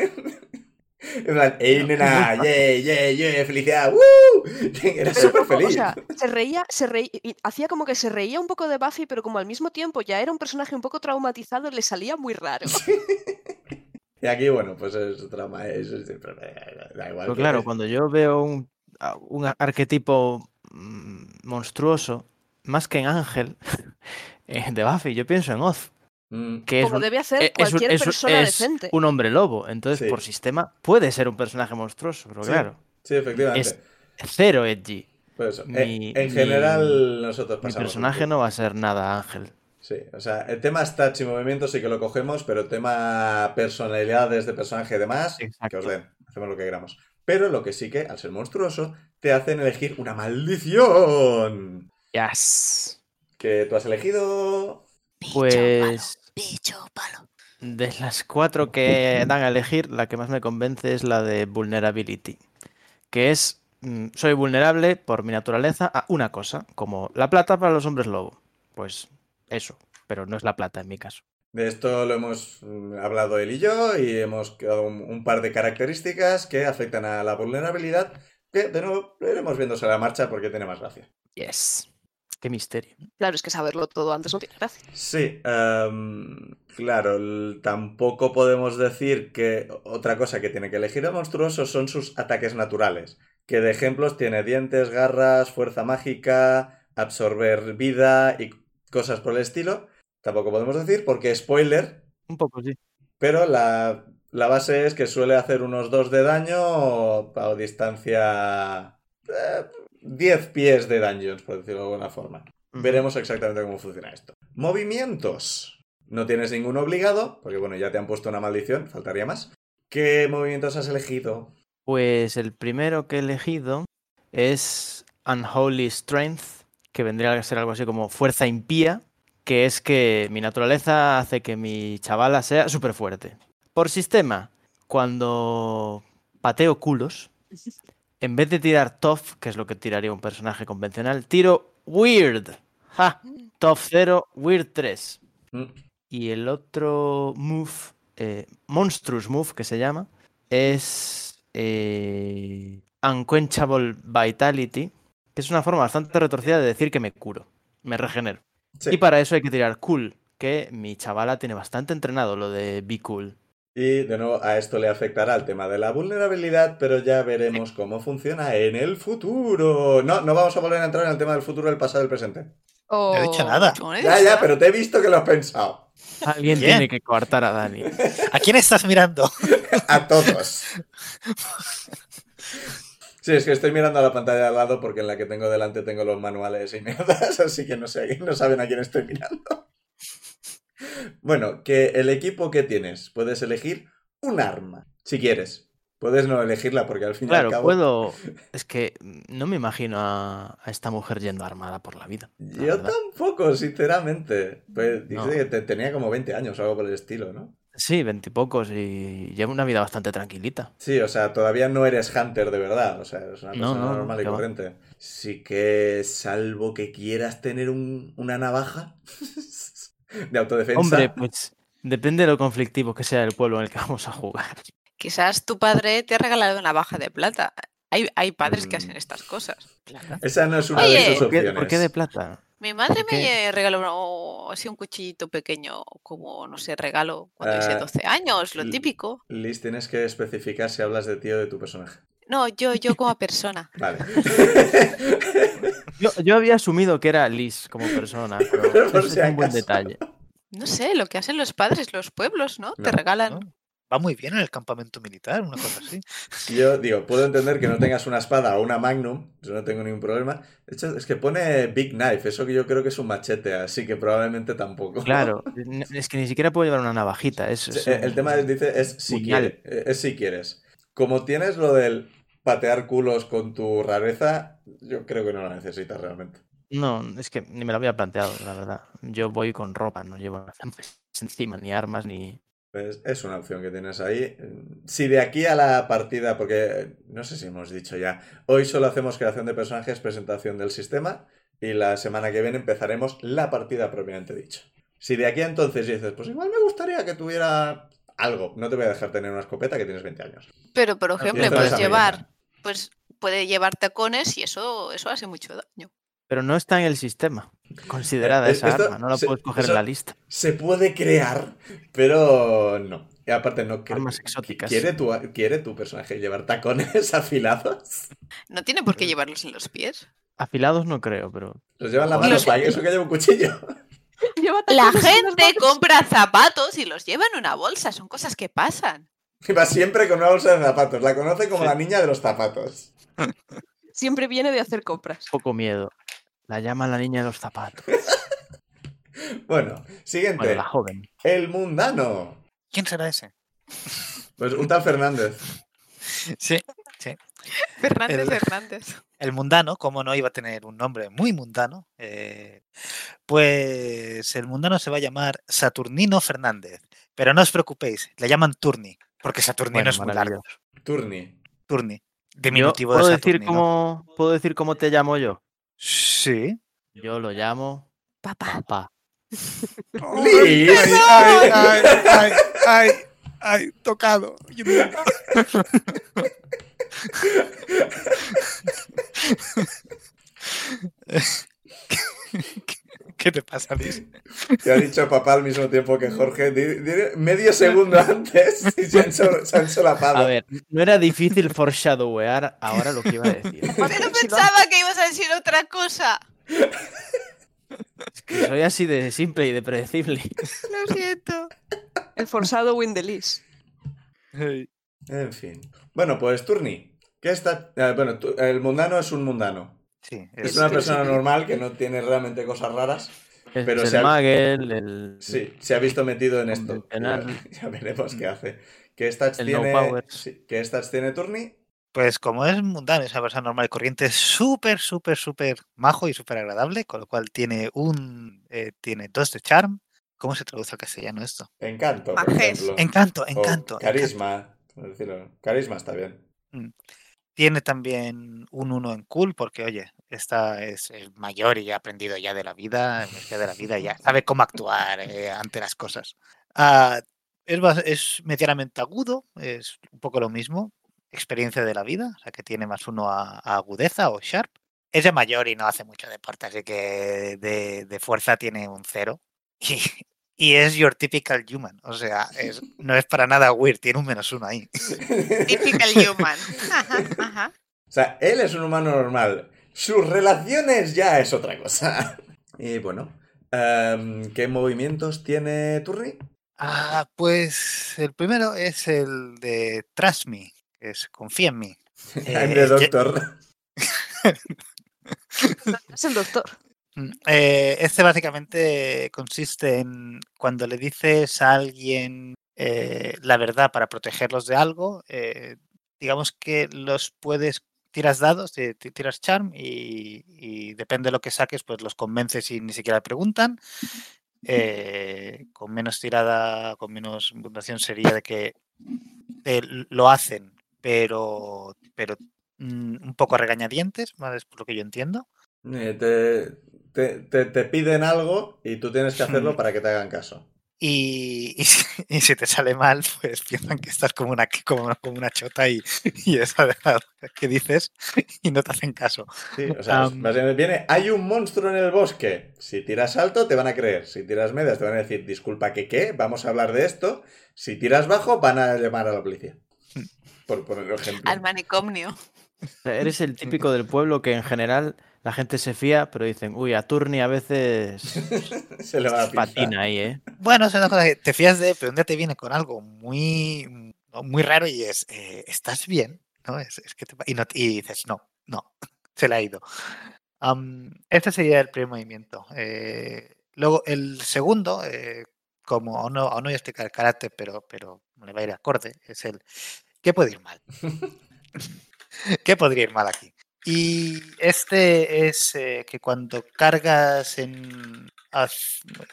En plan, ¡ey, nena! ¡Yeah, yeah, yeah! ¡Felicidad! ¡Woo! Era súper feliz. O sea, se reía, se reía, y hacía como que se reía un poco de Buffy, pero como al mismo tiempo ya era un personaje un poco traumatizado, le salía muy raro. Y aquí, bueno, pues es trauma. Es, es- da igual. Pero que- claro, cuando yo veo un, un arquetipo monstruoso, más que en Ángel, eh, de Buffy, yo pienso en Oz, Mm, que es como un, debe hacer eh, es un- cualquier es persona es decente. un hombre lobo. Entonces, Sí. por sistema, puede ser un personaje monstruoso, pero Sí. claro, sí, efectivamente. es cero edgy. Pues eso. Eh, mi- en mi- general, nosotros Mi pasamos. un personaje no va a ser nada Ángel. Sí, o sea, el tema stats y movimientos sí que lo cogemos, pero el tema personalidades de personaje y demás, que os Exacto. den, hacemos lo que queramos. Pero lo que sí que, al ser monstruoso, te hacen elegir una maldición. Yes. Que tú has elegido. Pues Bicho palo. de las cuatro que dan a elegir, la que más me convence es la de vulnerability, que es mm, soy vulnerable por mi naturaleza a una cosa, como la plata para los hombres lobo. Pues eso, pero no es la plata en mi caso. De esto lo hemos mm, hablado él y yo y hemos quedado un, un par de características que afectan a la vulnerabilidad, que de nuevo lo iremos viendo sobre la marcha porque tiene más gracia. Yes. Qué misterio. Claro, es que saberlo todo antes no tiene gracia. Sí, em, claro, tampoco podemos decir que otra cosa que tiene que elegir el monstruoso son sus ataques naturales, que de ejemplos tiene dientes, garras, fuerza mágica, absorber vida y cosas por el estilo. Tampoco podemos decir porque spoiler, Un poco, sí. pero la, la base es que suele hacer unos 2 de daño a distancia... eh, 10 pies de dungeons, por decirlo de alguna forma. Veremos exactamente cómo funciona esto. Movimientos. No tienes ninguno obligado, porque bueno, ya te han puesto una maldición, faltaría más. ¿Qué movimientos has elegido? Pues el primero que he elegido es Unholy Strength, que vendría a ser algo así como fuerza impía, que es que mi naturaleza hace que mi chavala sea súper fuerte. Por sistema, cuando pateo culos, en vez de tirar tough, que es lo que tiraría un personaje convencional, tiro weird. ¡Ja! Tough 0, weird 3. Mm, Y el otro move, eh, Monstrous Move, que se llama, es eh, Unquenchable Vitality, que es una forma bastante retorcida de decir que me curo, me regenero. Sí. Y para eso hay que tirar Cool, que mi chavala tiene bastante entrenado lo de Be Cool. Y de nuevo a esto le afectará el tema de la vulnerabilidad, pero ya veremos cómo funciona en el futuro. No, no vamos a volver a entrar en el tema del futuro, el pasado y el presente. Oh, No he dicho nada. he Ya, ya, pero te he visto que lo has pensado. Alguien tiene que coartar a Dani. ¿A quién estás mirando? A todos. Sí, es que estoy mirando a la pantalla de al lado porque en la que tengo delante tengo los manuales y mierdas, así que no sé, no saben a quién estoy mirando. Bueno, que el equipo que tienes, puedes elegir un arma, si quieres. Puedes no elegirla porque al fin y al Claro, cabo... puedo... Es que no me imagino a, a esta mujer yendo armada por la vida. la Yo verdad. tampoco, sinceramente. Pues dice No. que te- tenía como 20 años o algo por el estilo, ¿no? Sí, veintipocos y llevo una vida bastante tranquilita. Sí, o sea, todavía no eres Hunter de verdad. O sea, eres una No, persona no, no, normal y va. corriente. Sí que, salvo que quieras tener un- una navaja de autodefensa. Hombre, pues depende de lo conflictivo que sea el pueblo en el que vamos a jugar. Quizás tu padre te ha regalado una baja de plata. Hay, hay padres que hacen Mm. estas cosas. Esa no es una Oye. de sus ¿Por qué, opciones. por qué de plata? Mi madre me regaló uno- así un cuchillito pequeño, como, no sé, regalo cuando hice Ah, 12 años, lo típico. Liz, tienes que especificar si hablas de ti o de tu personaje. No, yo, yo como persona. Vale. Yo, yo había asumido que era Liz como persona, pero Pero por eso si es un buen detalle. No sé, lo que hacen los padres, los pueblos, ¿no? Te regalan. ¿no? Va muy bien en el campamento militar, una cosa así. Yo digo, puedo entender que no tengas una espada o una magnum, yo no tengo ningún problema. De hecho, es que pone Big Knife, eso que yo creo que es un machete, así que probablemente tampoco. Claro, es que ni siquiera puedo llevar una navajita. Es, Sí, es El un- tema es, dice es si, quiere- es si quieres. Como tienes lo del patear culos con tu rareza, yo creo que no lo necesitas realmente. No, es que ni me lo había planteado, la verdad. Yo voy con ropa, no llevo nada encima, ni armas, ni... Pues es una opción que tienes ahí. Si de aquí a la partida, porque no sé si hemos dicho ya, hoy solo hacemos creación de personajes, presentación del sistema y la semana que viene empezaremos la partida propiamente dicho. Si de aquí a entonces dices, pues igual me gustaría que tuviera algo, no te voy a dejar tener una escopeta que tienes 20 años. Pero, por ejemplo, puedes es llevar, pues puede llevar tacones y eso, eso hace mucho daño. Pero no está en el sistema. Considerada Eh, esa esto arma, no la se- puedes coger en la lista. Se puede crear, pero no. Y aparte, no Armas exóticas. ¿Quiere tu, ¿Quiere tu personaje llevar tacones afilados? No tiene por qué llevarlos en los pies. Afilados no creo, pero... Los llevan en la Los- mano, para eso que lleva un cuchillo. Lleva La gente compra zapatos y los lleva en una bolsa, son cosas que pasan. Y va siempre con una bolsa de zapatos. La conoce como Sí. la niña de los zapatos. Siempre viene de hacer compras. Poco miedo. La llaman la niña de los zapatos. Bueno, siguiente. Bueno, la joven. El mundano. ¿Quién será ese? Pues un tal Fernández. Sí, Fernández El- Hernández. el mundano, como no iba a tener un nombre muy mundano, eh, pues el mundano se va a llamar Saturnino Fernández. Pero no os preocupéis, le llaman Turni, porque Saturnino Bueno, es muy largo. Turni. Turni, Yo diminutivo de ¿puedo decir, Saturnino. cómo, ¿Puedo decir cómo te llamo yo? Sí. Yo lo llamo Papá. papá. ¡Liz! Ay, ay, ay, ay, ay, tocado. ¿Qué te pasa, Liz? Te ha dicho papá al mismo tiempo que Jorge. Di- di- medio segundo antes y se han, se han solapado. A ver, no era difícil foreshadowear ahora lo que iba a decir. Pero pensaba que ibas a decir otra cosa. Que soy así de simple y de predecible. Lo siento. El forzado win de Liz. En fin. Bueno, pues Turni. ¿Qué está...? eh, bueno, el mundano es un mundano. Sí, Es es- una sí, persona sí. normal que no tiene realmente cosas raras. Es Pero el se ha- Magel, el... Sí, se ha visto metido en esto. Ya, veremos qué hace. ¿Qué stats no tiene? sí, ¿Qué stats tiene Turni? Pues como es mundano, es una persona normal y corriente, es súper, súper, súper majo y súper agradable, con lo cual tiene un eh, tiene dos de charm. ¿Cómo se traduce al castellano esto? Encanto, por ejemplo. Encanto, encanto. carisma. decirlo. Carisma está bien. Tiene también un uno en cool, porque oye, esta es, es mayor y ha aprendido ya de la vida, de la vida, ya sabe cómo actuar eh, ante las cosas. Ah, es, es medianamente agudo, es un poco lo mismo, experiencia de la vida, o sea que tiene más uno a, agudeza o sharp. Es ya mayor y no hace mucho deporte, así que de, de fuerza tiene un cero. y es your typical human, o sea, es- no es para nada weird, tiene un menos uno ahí. Typical human. Ajá, ajá. O sea, él es un humano normal. Sus relaciones ya es otra cosa. Y bueno, em, ¿qué movimientos tiene Turni? Ah, pues el primero es el de Trust Me, que es confía en mí. I'm Eh, the doctor. Es el doctor. Mm, eh, este básicamente consiste en cuando le dices a alguien eh, la verdad para protegerlos de algo, eh, digamos que los puedes, tiras dados, ti- ti- tiras charm y, depende de lo que saques, pues los convences y ni siquiera preguntan. con menos tirada, con menos puntuación sería de que lo hacen, pero, pero mm, un poco regañadientes, ¿vale? Es por lo que yo entiendo. Te- te- te piden algo y tú tienes que hacerlo Hmm. para que te hagan caso. Y, y si, y si te sale mal, pues piensan que estás como una, como, como una chota y, y es verdad que dices y no te hacen caso. Sí, o sea, viene, hay un monstruo en el bosque. Si tiras alto, te van a creer. Si tiras medias, te van a decir, disculpa, ¿que qué? Vamos a hablar de esto. Si tiras bajo, van a llamar a la policía. Por poner ejemplo. Al manicomio. Eres el típico del pueblo que en general la gente se fía, pero dicen, uy, a Turni a veces Se le va a patina ahí, ¿eh? Bueno, es una cosa que te fías de, pero un día te viene con algo muy, muy raro y es, eh, ¿estás bien? ¿No? Es, es que te y, no, y dices, no, no, se le ha ido. Am, este sería el primer movimiento. Eh, luego, el segundo, eh, como aún no, aún no voy a explicar el carácter, pero, pero le va a ir acorde, es el, ¿qué puede ir mal? ¿Qué podría ir mal aquí? Y este es eh, que cuando cargas en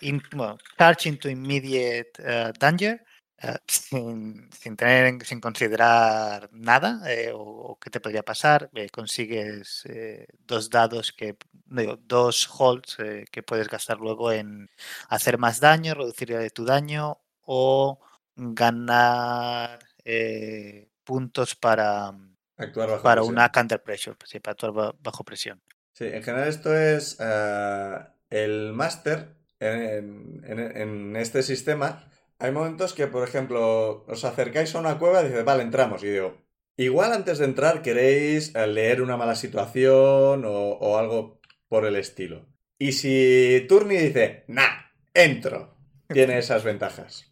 in- bueno, charge into immediate eh, danger, eh, sin, sin tener, en- sin considerar nada o, o qué te podría pasar, eh, consigues dos dados que, dos holds que puedes gastar luego en hacer más daño, reducir tu daño o ganar puntos para, Actuar bajo para presión. una counter pressure, sí, para actuar ba- bajo presión. Sí, en general esto es eh, el máster en, en- en este sistema. Hay momentos que, por ejemplo, os acercáis a una cueva y dices, vale, entramos. Y digo, igual antes de entrar queréis eh, leer una mala situación o, o algo por el estilo. Y si Turni dice, nah, entro, tiene esas ventajas.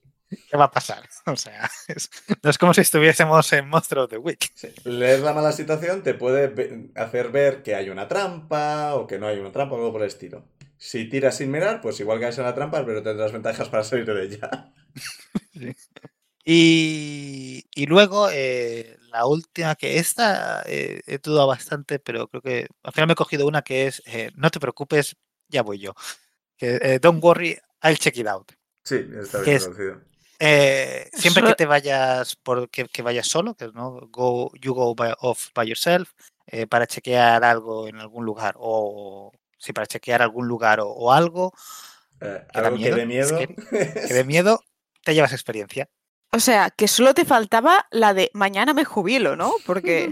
¿Qué va a pasar? O sea, es- no es como si estuviésemos en Monster of the Week. Sí, Leer la mala situación te puede hacer ver que hay una trampa o que no hay una trampa o algo por el estilo. Si tiras sin mirar, pues igual caes en la trampa, pero tendrás ventajas para salir de ella. Y, y luego eh, la última, que esta eh, he dudado bastante, pero creo que al final me he cogido una que es, eh, no te preocupes, ya voy yo. Que, don't worry, I'll check it out. Sí, está ¿Qué bien es? Eh, siempre que te vayas por que, que vayas solo, que no go, you go by- off by yourself, eh, para chequear algo en algún lugar, o sí, para chequear algún lugar o, o algo Eh, ¿Que algo que miedo? de miedo. ¿Es que de miedo, te llevas experiencia. O sea, que solo te faltaba la de mañana me jubilo, ¿no? Porque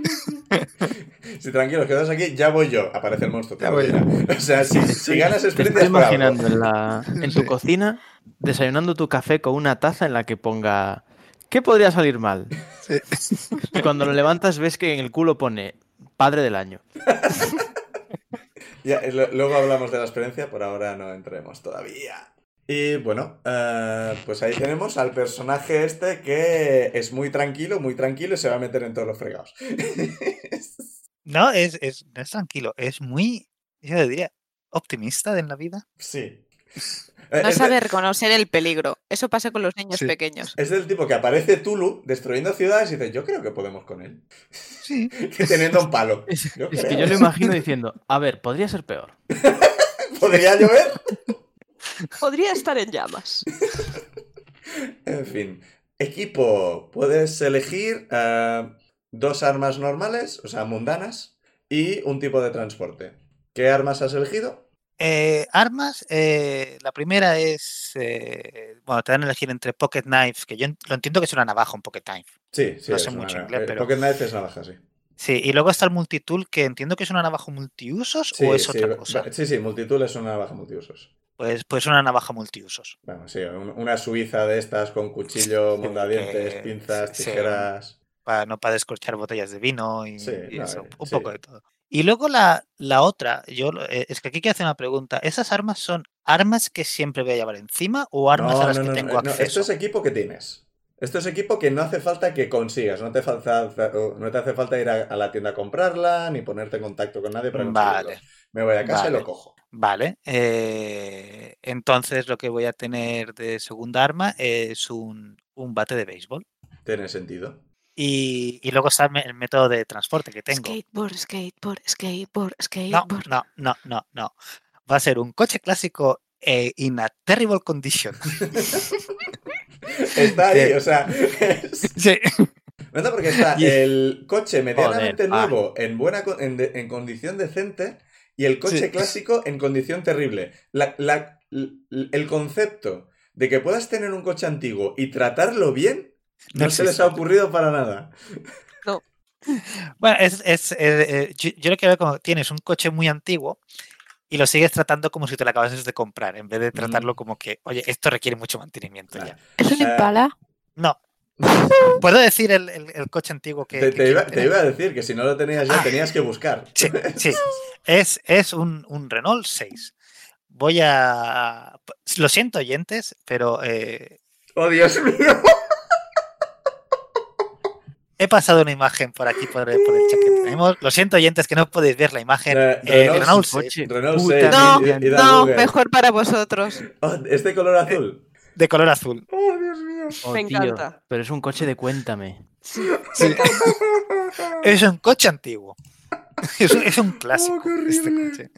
si tranquilos, quedas aquí, ya voy yo. Aparece el monstruo. te Ya voy. O sea, si, si ganas Te experiencia estoy es por algo. imaginando en, la, en tu Sí. cocina desayunando tu café con una taza en la que ponga ¿qué podría salir mal? Y cuando lo levantas ves que en el culo pone padre del año. Ya, lo- luego hablamos de la experiencia, por ahora no entremos todavía. Y bueno, eh, pues ahí tenemos al personaje este que es muy tranquilo, muy tranquilo y se va a meter en todos los fregados. No, es, es, no es tranquilo, es muy, yo diría, optimista en la vida. sí. No sabe reconocer el peligro. Eso pasa con los niños Sí. pequeños. es del tipo que aparece Tulu destruyendo ciudades y dice, yo creo que podemos con él. Sí. Que teniendo un palo. Es, Yo es que yo lo imagino diciendo, a ver, podría ser peor. ¿Podría llover? Podría estar en llamas. En fin. Equipo. Puedes elegir eh, dos armas normales, o sea, mundanas, y un tipo de transporte. ¿Qué armas has elegido? Eh, armas, eh, la primera es, eh, bueno, te dan a elegir entre pocket knives, que yo lo entiendo que es una navaja, un pocket knife. Sí, sí. No sé mucho inglés, Eh, pero- Pocket Knife es navaja, sí. Sí, y luego está el multitool, que entiendo que es una navaja multiusos Sí, o es sí, otra cosa. Sí, sí, multitool es una navaja multiusos. Pues, pues una navaja multiusos. Bueno, sí, un- una suiza de estas con cuchillo, mondadientes, pinzas, tijeras. Para, no para descorchar botellas de vino y, Sí, y no, eso, eh, un poco de todo. Y luego la, la otra, yo eh, es que aquí quiero hacer una pregunta. ¿Esas armas son armas que siempre voy a llevar encima o armas No, a las no, que no, tengo no, no, acceso? Esto es equipo que tienes. Esto es equipo que no hace falta que consigas, no te, falta, no te hace falta ir a, a la tienda a comprarla, ni ponerte en contacto con nadie para conseguirlo. Vale, Me voy a casa y Vale. lo cojo. vale. eh, entonces lo que voy a tener de segunda arma es un, un bate de béisbol. Tiene sentido. Y, y luego está el método de transporte que tengo. Skateboard, skateboard, skateboard, No, skateboard. no, no, no, no. Va a ser un coche clásico eh, in a terrible condition. Está ahí, Sí. o sea. es- Sí. No, porque está Y- el coche medianamente Joder, ah. nuevo en buena co- en, de- en condición decente y el coche Sí. clásico en condición terrible. La- el concepto de que puedas tener un coche antiguo y tratarlo bien no, No se les ha ocurrido para nada. Bueno, es, es, eh, eh, yo, yo lo que veo como tienes un coche muy antiguo y lo sigues tratando como si te lo acabases de comprar, en vez de tratarlo como que, oye, esto requiere mucho mantenimiento Claro. ya. ¿Es un Impala? No. ¿Puedo decir el, el- el coche antiguo que, Te, que te quiero iba, te tener? iba a decir que si no lo tenías ya Ah. tenías que buscar. Sí, sí. Es, es un, un Renault 6. Voy a... Lo siento, oyentes, pero eh, ¡Oh, Dios mío! He pasado una imagen por aquí, por el, por el chat que tenemos. Lo siento, oyentes, que no podéis ver la imagen. Eh, Eh, Renault Renault Coche. 6, Renault Puta 6, No, y- y- No, mejor para vosotros. Oh, ¿Es de color azul? de color azul. ¡Oh, Dios mío! Oh, Me tío, encanta. pero es un coche de cuéntame. Sí. Es un coche antiguo. Es un, es un clásico. Oh, este coche.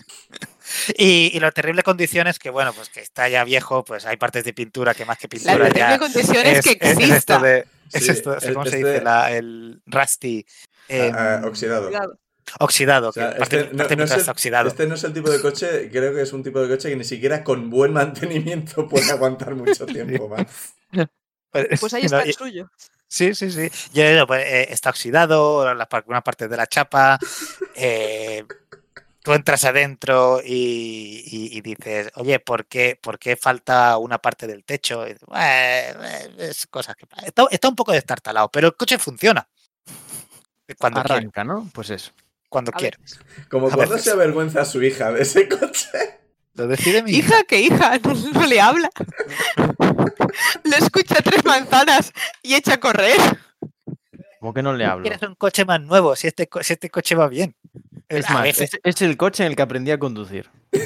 Y, y la terrible condición es que, bueno, pues que está ya viejo, pues hay partes de pintura que más que La pintura terrible ya. condición es, que es esto exista. de. Es esto, es- ¿cómo se este- dice? La- el rusty. em, Ah, ah, oxidado. Cuidado. oxidado. O sea, que parte, este no- parte no es el- está oxidado. Este no es el tipo de coche, creo que es un tipo de coche que ni siquiera con buen mantenimiento puede aguantar mucho tiempo más. Pues ahí No, está el suyo. Sí, sí, sí. Ya, ya, pues, eh, está oxidado, la, par- una parte de la chapa. eh, tú entras adentro y, y- y dices, oye, ¿por qué, ¿por qué falta una parte del techo? Y dices, "Bueno, es cosas que está, está un poco destartalado, pero el coche funciona. Cuando quiere, Arranca, ¿no? Pues eso. cuando A quiere. veces. Como A cuando veces. se avergüenza a su hija de ese coche. Lo decide mi hija. Hija, que hija, no, no le habla. Le escucha tres manzanas y echa a correr. ¿Cómo que no le hablo? Quieres un coche más nuevo, si este, co- si este coche va bien. Es más, veces- es, es el coche en el que aprendí a conducir.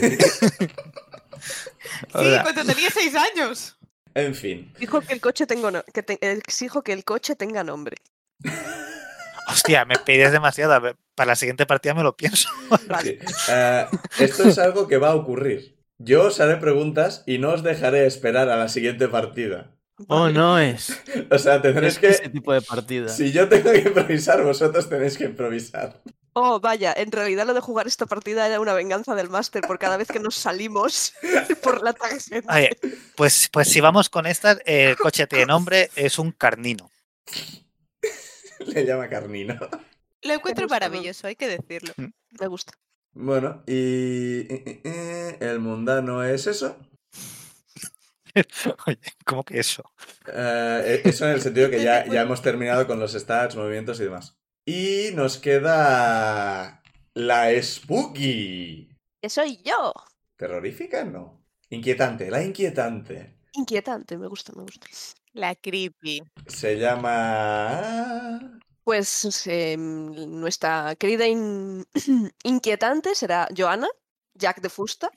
Sí, cuando tenía seis años. En fin. Dijo que el coche tenga no- que te- exijo que el coche tenga nombre. hostia, me pides demasiado. Para la siguiente partida me lo pienso. Vale. Sí. Eh, esto es algo que va a ocurrir. Yo os haré preguntas y no os dejaré esperar a la siguiente partida. Oh, no es. O sea, tendréis Es que... ese tipo de partida. Si yo tengo que improvisar, vosotros tenéis que improvisar. Oh, vaya, en realidad lo de jugar esta partida era una venganza del máster por cada vez que nos salimos por la tangente. Oye, pues, pues si vamos con estas, eh, el coche tiene nombre, es un carnino. Le llama Carnino. Lo encuentro gusta, ¿no? maravilloso, hay que decirlo. Me gusta. Bueno, y... El mundano es eso. Oye, ¿cómo que eso? Eh, eso en el sentido que ya, ya hemos terminado con los stats, movimientos y demás. Y nos queda la Spooky. Que soy yo. ¿Terrorífica? No. Inquietante, la inquietante. Inquietante, me gusta, me gusta. La creepy. Se llama... Pues em, nuestra querida in- inquietante será Joana, Jack de Fusta,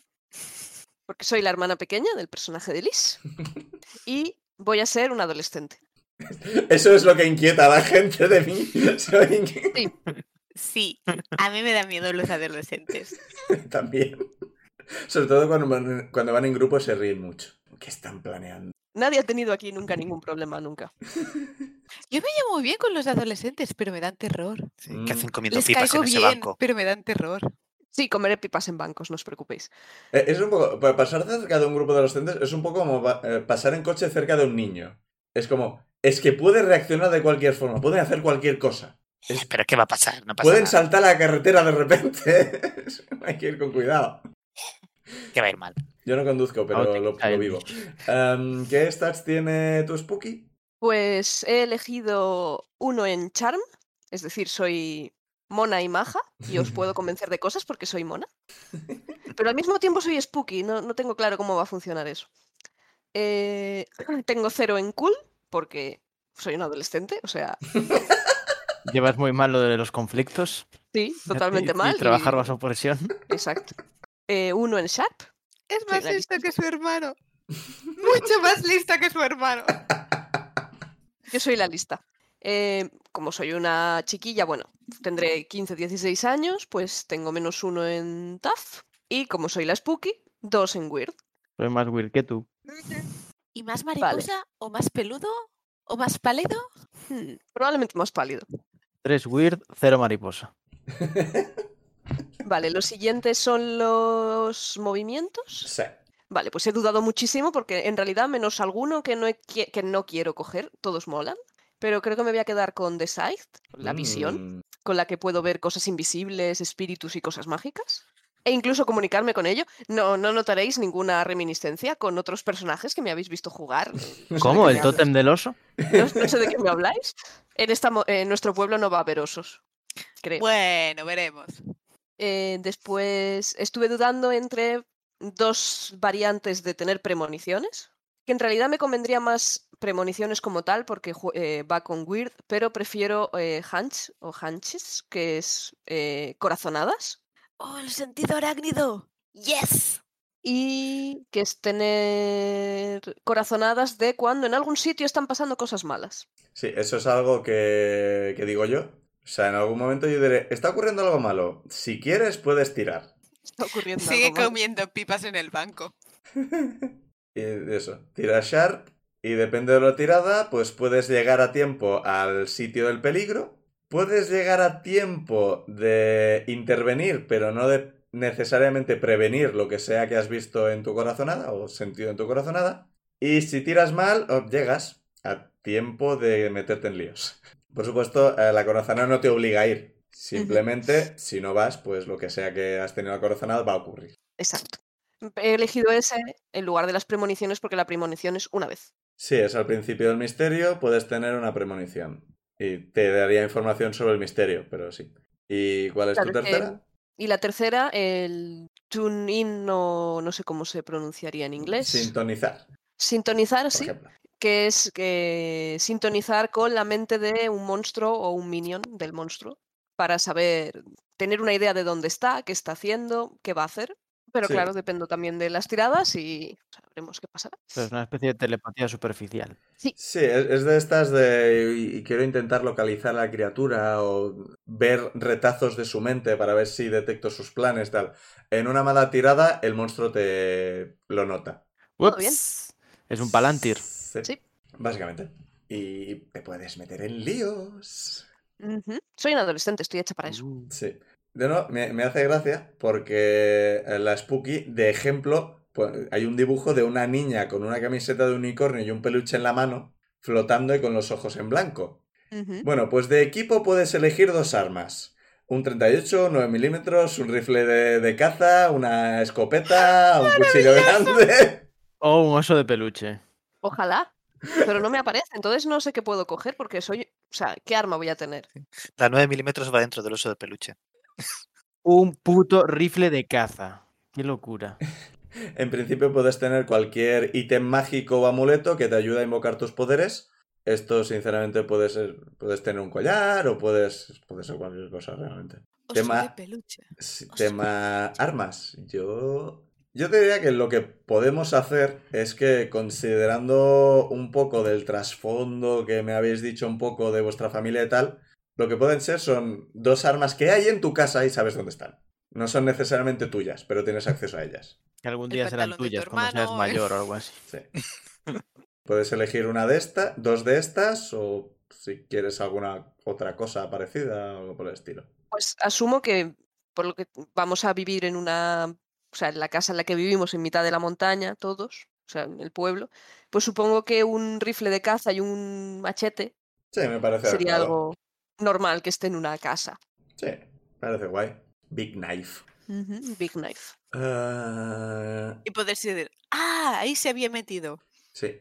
porque soy la hermana pequeña del personaje de Liz. Y voy a ser un adolescente. Eso es lo que inquieta a la gente de mí. Sí, a mí me da miedo los adolescentes. También. Sobre todo cuando van, cuando van en grupo se ríen mucho. ¿Qué están planeando? Nadie ha tenido aquí nunca ningún problema, nunca. Yo me llevo muy bien con los adolescentes, pero me dan terror. Sí, Mm. que hacen comiendo Les pipas caigo en ese bien, banco. pero me dan terror. Sí, comeré pipas en bancos, no os preocupéis. Eh, Es un poco. para Pasar cerca de un grupo de adolescentes es un poco como eh, pasar en coche cerca de un niño. Es como. Es que puede reaccionar de cualquier forma, pueden hacer cualquier cosa. Es- Pero ¿qué va a pasar? No pasa Pueden nada. saltar a la carretera de repente. Hay que ir con cuidado. Que va a ir mal. Yo no conduzco, pero lo, vivo. Em, ¿Qué stats tiene tu Spooky? Pues he elegido uno en Charm, es decir, soy mona y maja y os puedo convencer de cosas porque soy mona. Pero al mismo tiempo soy spooky, no, no tengo claro cómo va a funcionar eso. Eh, tengo cero en cool porque soy un adolescente, o sea, Llevas muy mal lo de los conflictos. sí, totalmente y, mal. Y trabajar bajo presión. Exacto. Eh, uno en Sharp, Es Sí, más la lista que su hermano. Mucho más lista que su hermano. yo soy la lista. Eh, como soy una chiquilla, bueno, tendré 15, 16 años, pues tengo menos uno en TAF. Y como soy la Spooky, dos en Weird. Soy más weird que tú. ¿Y más mariposa? ¿O más peludo? ¿O más pálido? Hmm, probablemente más pálido. Tres weird, cero mariposa. Vale, los siguientes son los movimientos. Sí. Vale, pues he dudado muchísimo porque en realidad menos alguno que no, he que no quiero coger, todos molan. Pero creo que me voy a quedar con The Sight, la visión, Mm, con la que puedo ver cosas invisibles, espíritus y cosas mágicas. E incluso comunicarme con ello. No, no notaréis ninguna reminiscencia con otros personajes que me habéis visto jugar. No sé de ¿Cómo? ¿El tótem del oso? No, no sé de qué me habláis. En, esta, mo- en nuestro pueblo no va a haber osos, creo. Bueno, veremos. Eh, después estuve dudando entre dos variantes de tener premoniciones, que en realidad me convendría más premoniciones como tal porque eh, va con Weird, pero prefiero eh, Hunch o Hunches, que es eh, corazonadas, ¡Oh, el sentido arácnido! ¡Yes! y que es tener corazonadas de cuando en algún sitio están pasando cosas malas. Sí, eso es algo que, que digo yo. O sea, en algún momento yo diré, está ocurriendo algo malo. Si quieres, puedes tirar. Está ocurriendo Sigue algo malo. comiendo pipas en el banco. Y eso, tira Sharp y depende de la tirada, pues puedes llegar a tiempo al sitio del peligro. Puedes llegar a tiempo de intervenir, pero no de necesariamente prevenir lo que sea que has visto en tu corazonada o sentido en tu corazonada. Y si tiras mal, llegas a tiempo de meterte en líos. Por supuesto, eh, la corazonada no te obliga a ir. Simplemente, si no vas, pues lo que sea que has tenido la corazonada va a ocurrir. Exacto. He elegido ese en lugar de las premoniciones porque la premonición es una vez. Sí, es al principio del misterio, puedes tener una premonición. Y te daría información sobre el misterio, pero sí. ¿Y cuál es tu Claro, tercera? Y la tercera, el tune in, no, no sé cómo se pronunciaría en inglés. Sintonizar, Sintonizar, por sí, ejemplo. que es que sintonizar con la mente de un monstruo o un minion del monstruo para saber, tener una idea de dónde está, qué está haciendo, qué va a hacer. Pero Sí. claro, dependo también de las tiradas y sabremos qué pasará. Pero es una especie de telepatía superficial. Sí, es, es de estas de... Y quiero intentar localizar a la criatura o ver retazos de su mente para ver si detecto sus planes, tal. En una mala tirada, el monstruo te lo nota. Todo bien. Es un palantir. Sí. Sí. Básicamente. Y te puedes meter en líos. Soy un adolescente, estoy hecha para eso. Uh, Sí. De nuevo, me, me hace gracia porque en la Spooky, de ejemplo, pues, hay un dibujo de una niña con una camiseta de unicornio y un peluche en la mano, flotando y con los ojos en blanco. Bueno, pues de equipo puedes elegir dos armas. Un 38, 9 milímetros, un rifle de, de caza, una escopeta, un cuchillo grande. O un oso de peluche. Ojalá. Pero no me aparece, entonces no sé qué puedo coger porque soy. O sea, ¿qué arma voy a tener? La 9 milímetros va dentro del oso de peluche. Un puto rifle de caza. Qué locura. En principio puedes tener cualquier ítem mágico o amuleto que te ayude a invocar tus poderes. Esto, sinceramente, puede ser, puedes tener un collar o puedes, puede ser cualquier cosa realmente. Oso Tema- de peluche. Tema armas. Yo. Yo te diría que lo que podemos hacer es que, considerando un poco del trasfondo que me habéis dicho un poco de vuestra familia y tal, lo que pueden ser son dos armas que hay en tu casa y sabes dónde están. No son necesariamente tuyas, pero tienes acceso a ellas. Que algún día serán tuyas cuando seas mayor o algo así. Sí. Puedes elegir una de estas, dos de estas, o si quieres alguna otra cosa parecida o algo por el estilo. Pues asumo que por lo que vamos a vivir en una. O sea, en la casa en la que vivimos en mitad de la montaña, todos, o sea, en el pueblo, pues supongo que un rifle de caza y un machete Sí, me parece sería adecuado. algo normal que esté en una casa. Sí, parece guay. Big Knife. Big knife. Ah, Y poder decir, ah, ahí se había metido. sí.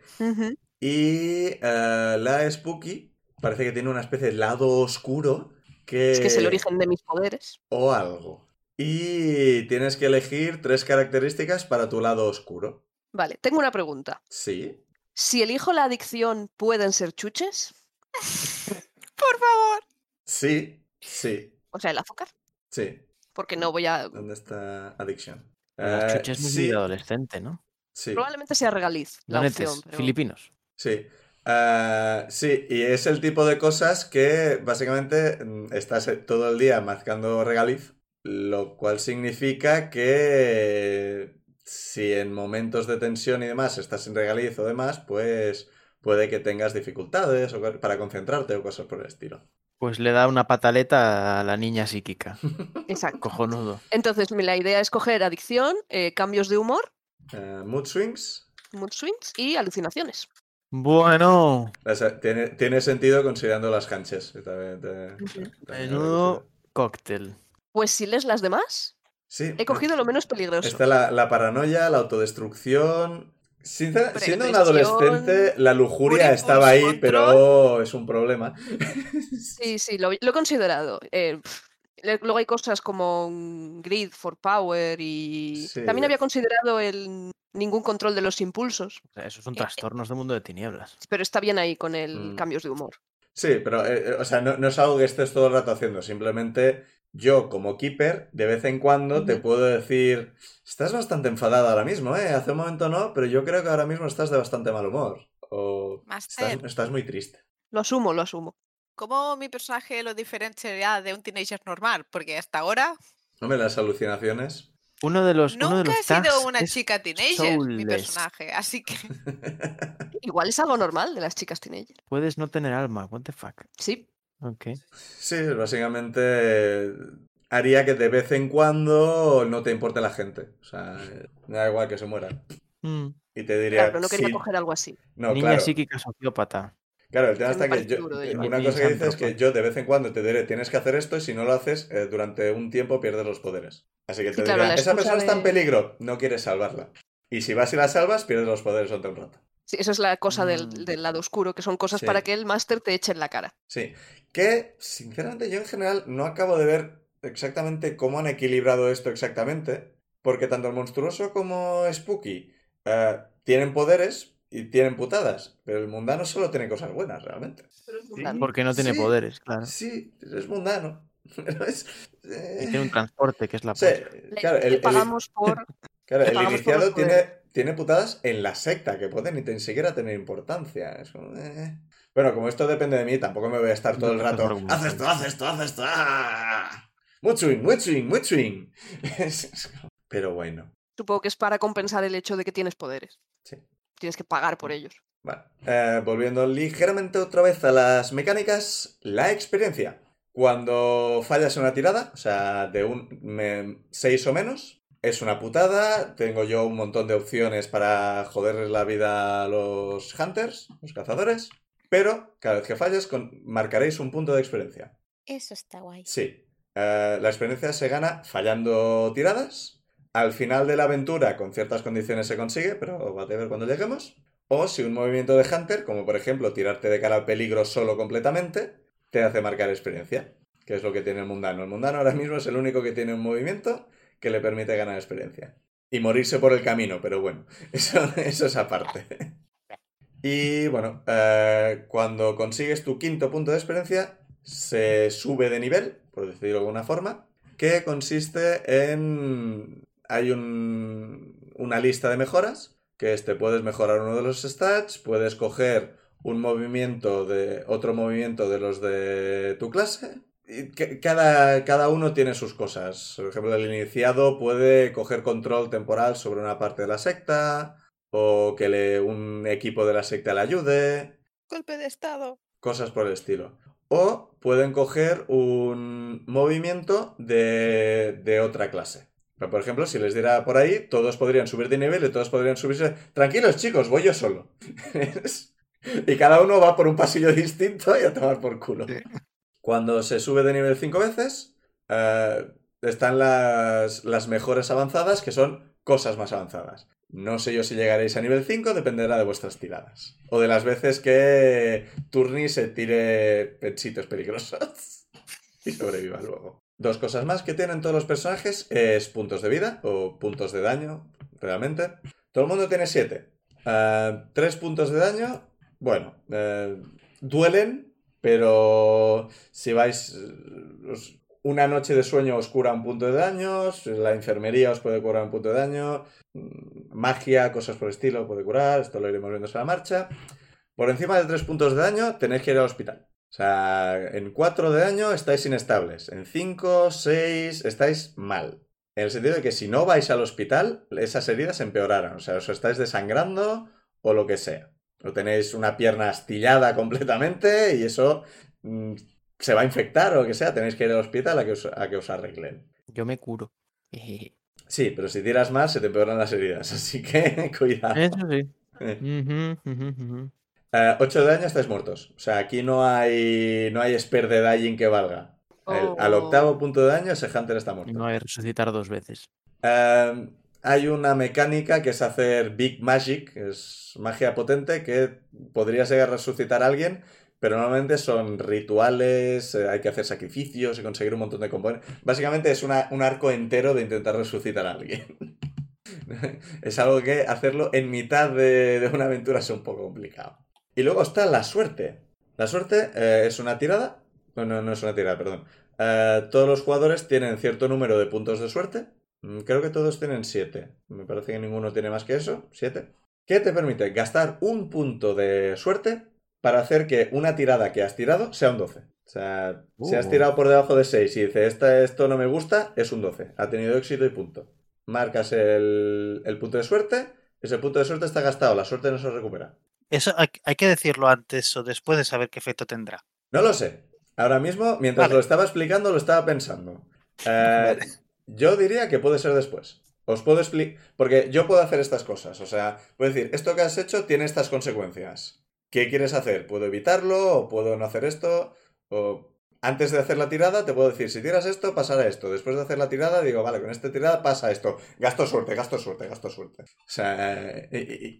Y eh, la Spooky parece que tiene una especie de lado oscuro que... Es que es el origen de mis poderes. O algo. Y tienes que elegir tres características para tu lado oscuro. Vale, tengo una pregunta. Sí. Si elijo la adicción, ¿pueden ser chuches? Por favor. Sí. Sí. O sea, el azúcar. Sí. Porque no voy a. ¿Dónde está Addiction? Eh, chuches muy sí, adolescente, ¿no? sí. Probablemente sea regaliz la opción. pero- filipinos. Sí. Ah, sí, y es el tipo de cosas que básicamente mm, estás eh, todo el día mazcando regaliz, lo cual significa que si en momentos de tensión y demás estás en regaliz o demás, pues puede que tengas dificultades para concentrarte o cosas por el estilo. Pues le da una pataleta a la niña psíquica. Exacto. Cojonudo. Entonces, mi- la idea es coger adicción, eh, cambios de humor, Eh, mood swings. mood swings y alucinaciones. Bueno, tiene, tiene sentido considerando las canches. que también Ujú. también menudo cóctel. Pues si lees las demás, Sí. he cogido lo menos peligroso. Está la, la paranoia, la autodestrucción. Sincer- siendo un adolescente, la lujuria estaba ahí, pero es un problema. Sí, sí, lo, lo he considerado. Eh, luego hay cosas como Grid for Power y Sí. también había considerado el ningún control de los impulsos, O sea, esos son Eh, trastornos de mundo de tinieblas. pero está bien ahí con el Mm. cambios de humor. Sí, pero, eh, eh, o sea, no, no es algo que estés todo el rato haciendo. Simplemente yo, como keeper, de vez en cuando te puedo decir: Estás bastante enfadada ahora mismo, ¿eh? Hace un momento no, pero yo creo que ahora mismo estás de bastante mal humor. O estás, estás muy triste. Lo asumo, lo asumo. ¿cómo mi personaje lo diferenciaría de un teenager normal? Porque hasta ahora Hombre, las alucinaciones. Uno de los, uno de nunca los he sido una chica teenager, mi personaje. Así que Igual es algo normal de las chicas teenager. Puedes no tener alma, what the fuck. Sí, Ok. Sí, básicamente haría que de vez en cuando no te importe la gente. O sea, me da igual que se mueran. Mm. Y te diría. claro, pero no quería sí, coger algo así. no, Niña claro. psíquica sociópata. Claro, el tema está que yo, eh, una cosa que dices es que yo de vez en cuando te diré tienes que hacer esto y si no lo haces, eh, durante un tiempo pierdes los poderes. Así que te Sí, claro, la esa persona está en peligro, no quieres salvarla. Y si vas y la salvas, pierdes los poderes durante un rato. Sí, eso es la cosa del, Mm. del lado oscuro, que son cosas Sí. para que el máster te eche en la cara. Sí, que sinceramente yo en general no acabo de ver exactamente cómo han equilibrado esto exactamente, porque tanto el monstruoso como Spooky eh, tienen poderes y tienen putadas, pero el mundano solo tiene cosas buenas realmente. Mundano. Porque no tiene Sí. poderes, claro. Sí, es mundano. Pero es, Y eh, tiene un transporte que es la sí. Le, claro, le el, el- pagamos por... claro, le el pagamos por los iniciado tiene. Tiene putadas en la secta que pueden ni tan siquiera tener importancia. Es como, eh. Bueno, como esto depende de mí, tampoco me voy a estar todo el rato. Haz esto, haz esto, haz esto. ¡ah! Muy swing, muy swing, muy swing. Es- es como- Pero bueno. Supongo que es para compensar el hecho de que tienes poderes. Sí. Tienes que pagar por ellos. Vale. Eh, volviendo ligeramente otra vez a las mecánicas, la experiencia. Cuando fallas una tirada, o sea, de un 6 o menos, es una putada. Tengo yo un montón de opciones para joderles la vida a los hunters, los cazadores. Pero cada vez que falles, con- marcaréis un punto de experiencia. eso está guay. Sí. Eh, la experiencia se gana fallando tiradas. Al final de la aventura, con ciertas condiciones se consigue, pero va a ver cuando lleguemos. O si un movimiento de Hunter, como por ejemplo tirarte de cara al peligro solo completamente, te hace marcar experiencia. Que es lo que tiene el mundano. El mundano ahora mismo es el único que tiene un movimiento que le permite ganar experiencia. Y morirse por el camino, pero bueno, eso, eso es aparte. Y bueno, eh, cuando consigues tu quinto punto de experiencia, se sube de nivel, por decirlo de alguna forma, que consiste en... Hay un- una lista de mejoras, que es te puedes mejorar uno de los stats, puedes coger un movimiento de otro movimiento de los de tu clase. Cada, cada uno tiene sus cosas. Por ejemplo, el iniciado puede coger control temporal sobre una parte de la secta, o que le, un equipo de la secta le ayude, Golpe de estado. cosas por el estilo. O pueden coger un movimiento de, de otra clase. Pero, por ejemplo, si les diera por ahí, todos podrían subir de nivel y todos podrían subirse. Tranquilos, chicos, voy yo solo. y cada uno va por un pasillo distinto y a tomar por culo. Sí. Cuando se sube de nivel 5 veces, eh, están las, las mejores avanzadas, que son cosas más avanzadas. No sé yo si llegaréis a nivel 5, dependerá de vuestras tiradas. O de las veces que Turni se tire pechitos peligrosos y sobreviva luego. Dos cosas más que tienen todos los personajes es puntos de vida o puntos de daño, realmente. Todo el mundo tiene 7. tres puntos de daño, bueno, eh, duelen, pero si vais... una noche de sueño os cura un punto de daño, la enfermería os puede curar un punto de daño, mm, magia, cosas por el estilo puede curar, esto lo iremos viendo sobre la marcha. Por encima de 3 puntos de daño tenéis que ir al hospital. O sea, en 4 de daño estáis inestables, en 5, 6 estáis mal. En el sentido de que si no vais al hospital, esas heridas empeorarán. O sea, os estáis desangrando o lo que sea. O tenéis una pierna astillada completamente y eso mm, se va a infectar o lo que sea. Tenéis que ir al hospital a que os, a que os arreglen. Yo me curo. Sí, pero si tiras más se te empeoran las heridas. Así que cuidado. Eso sí. Eh. Ujú, ujú, ujú. 8 de daño estáis muertos. O sea, aquí no hay no hay spare de dying que valga. El- al Oh. octavo punto de daño ese Hunter está muerto. No hay resucitar dos veces. Hay una mecánica que es hacer Big Magic, es magia potente, que podría ser resucitar a alguien, pero normalmente son rituales, eh, hay que hacer sacrificios y conseguir un montón de componentes. Básicamente es un arco entero de intentar resucitar a alguien. es algo que hacerlo en mitad de, de una aventura es un poco complicado. Y luego está la suerte. La suerte eh, es una tirada. No, no, no es una tirada, perdón. Eh, todos los jugadores tienen cierto número de puntos de suerte. Mm, Creo que todos tienen 7. Me parece que ninguno tiene más que eso. 7. Que te permite gastar un punto de suerte para hacer que una tirada que has tirado sea un 12. O sea, si has Uh. tirado por debajo de 6 y dices "Esta- esto no me gusta, es un 12. Ha tenido éxito y punto. Marcas el, el punto de suerte. Ese punto de suerte está gastado. La suerte no se recupera. Eso hay, hay que decirlo antes o después de saber qué efecto tendrá. No lo sé. Ahora mismo, mientras Vale. lo estaba explicando, lo estaba pensando. Eh, Vale. Yo diría que puede ser después. Os puedo explicar. Porque yo puedo hacer estas cosas. O sea, puedo decir, esto que has hecho tiene estas consecuencias. ¿Qué quieres hacer? ¿Puedo evitarlo? ¿O puedo no hacer esto? O antes de hacer la tirada, te puedo decir, si tiras esto, pasará esto. Después de hacer la tirada, digo, vale, con esta tirada pasa esto. Gasto suerte, gasto suerte, gasto suerte. O sea,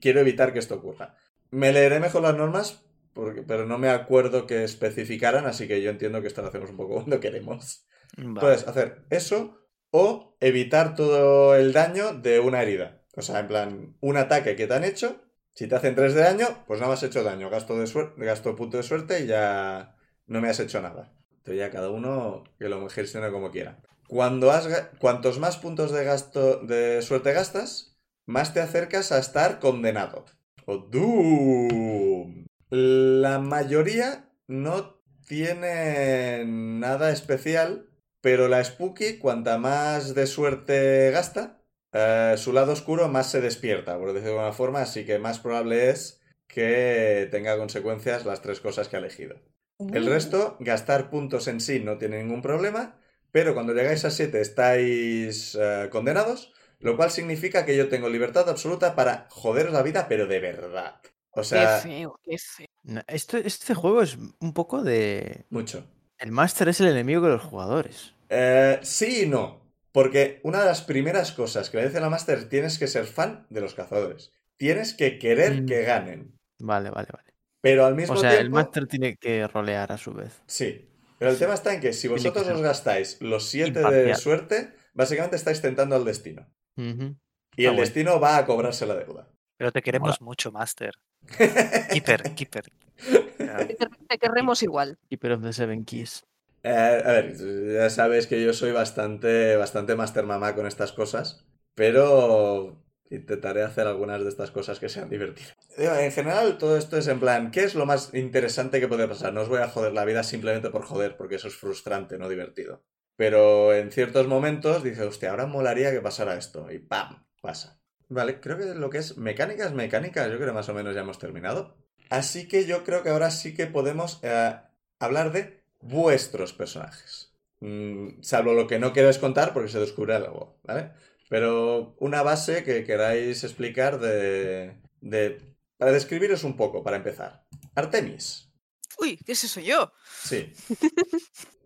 quiero evitar que esto ocurra. Me leeré mejor las normas, porque, pero no me acuerdo que especificaran, así que yo entiendo que esto lo hacemos un poco cuando queremos. Vale. Puedes hacer eso o evitar todo el daño de una herida. O sea, en plan, un ataque que te han hecho, si te hacen 3 de daño, pues no me has hecho daño. Gasto, de gasto punto de suerte y ya no me has hecho nada. Entonces ya cada uno que lo gestione como quiera. Cuando has, cuantos más puntos de gasto de suerte gastas, más te acercas a estar condenado. O Doom. La mayoría no tiene nada especial, pero la Spooky, cuanta más de suerte gasta, eh, su lado oscuro más se despierta, por decirlo de alguna forma, así que más probable es que tenga consecuencias las tres cosas que ha elegido. El resto, gastar puntos en sí no tiene ningún problema, pero cuando llegáis a 7 estáis eh, condenados, lo cual significa que yo tengo libertad absoluta para joderos la vida, pero de verdad. O Qué sea, feo, qué feo. No, Este, este juego es un poco de. mucho. El máster es el enemigo de los jugadores. Eh, sí y no. Porque una de las primeras cosas que le dice la Master, tienes que ser fan de los cazadores. Tienes que querer Mm. que ganen. Vale, vale, vale. Pero al mismo O sea, el tiempo. máster tiene que rolear a su vez. Sí. Pero el tema está en que si que vosotros os gastáis los 7 de suerte, básicamente estáis tentando al destino. Y Está el destino va a cobrarse la deuda. Pero te queremos mucho, Master. Keeper, Keeper. Te quer- Te querremos igual. Keeper of the Seven Keys. Eh, a ver, ya sabes que yo soy bastante, bastante master mamá con estas cosas, pero intentaré hacer algunas de estas cosas que sean divertidas. En general, todo esto es en plan, ¿qué es lo más interesante que puede pasar? No os voy a joder la vida simplemente por joder, porque eso es frustrante, no divertido. Pero en ciertos momentos dice, hostia, ahora molaría que pasara esto, y ¡pam! pasa. Vale, creo que lo que es mecánicas, mecánicas, yo creo que más o menos ya hemos terminado. Así que yo creo que ahora sí que podemos eh, hablar de vuestros personajes. Mm, salvo lo que no queráis contar porque se descubre algo, ¿vale? Pero una base que queráis explicar de, de... Para describiros un poco, para empezar. Artemis. Uy, ¿qué es eso yo? Sí. A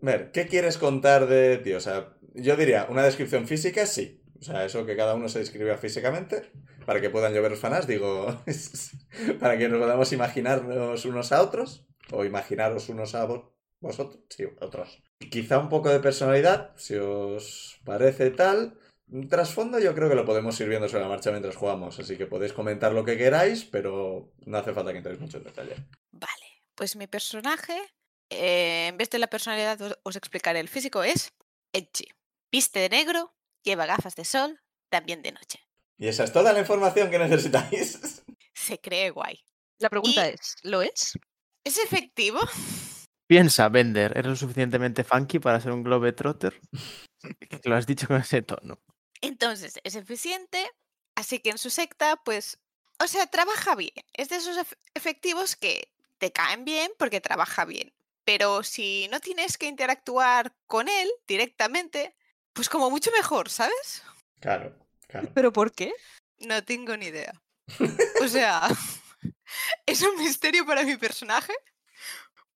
ver, ¿qué quieres contar de ti? O sea, yo diría, una descripción física, sí. O sea, eso que cada uno se describa físicamente, para que puedan llover los fanas, digo, para que nos podamos imaginarnos unos a otros, o imaginaros unos a vos- vosotros, sí, otros. Quizá un poco de personalidad, si os parece tal. Trasfondo yo creo que lo podemos ir viendo sobre la marcha mientras jugamos, así que podéis comentar lo que queráis, pero no hace falta que entréis mucho en detalle. Vale, pues mi personaje, eh, en vez de la personalidad os, os explicaré el físico, es Edgy. Viste de negro, lleva gafas de sol, también de noche. Y esa es toda la información que necesitáis. Se cree guay. La pregunta Y- es, ¿lo es? ¿Es efectivo? Piensa, Bender, ¿eres lo suficientemente funky para ser un globetrotter? Que lo has dicho con ese tono. Entonces, es eficiente, así que en su secta, pues, o sea, trabaja bien. Es de esos ef- efectivos que te caen bien porque trabaja bien. Pero si no tienes que interactuar con él directamente, pues como mucho mejor, ¿sabes? Claro, claro. ¿Pero por qué? No tengo ni idea. O sea, es un misterio para mi personaje.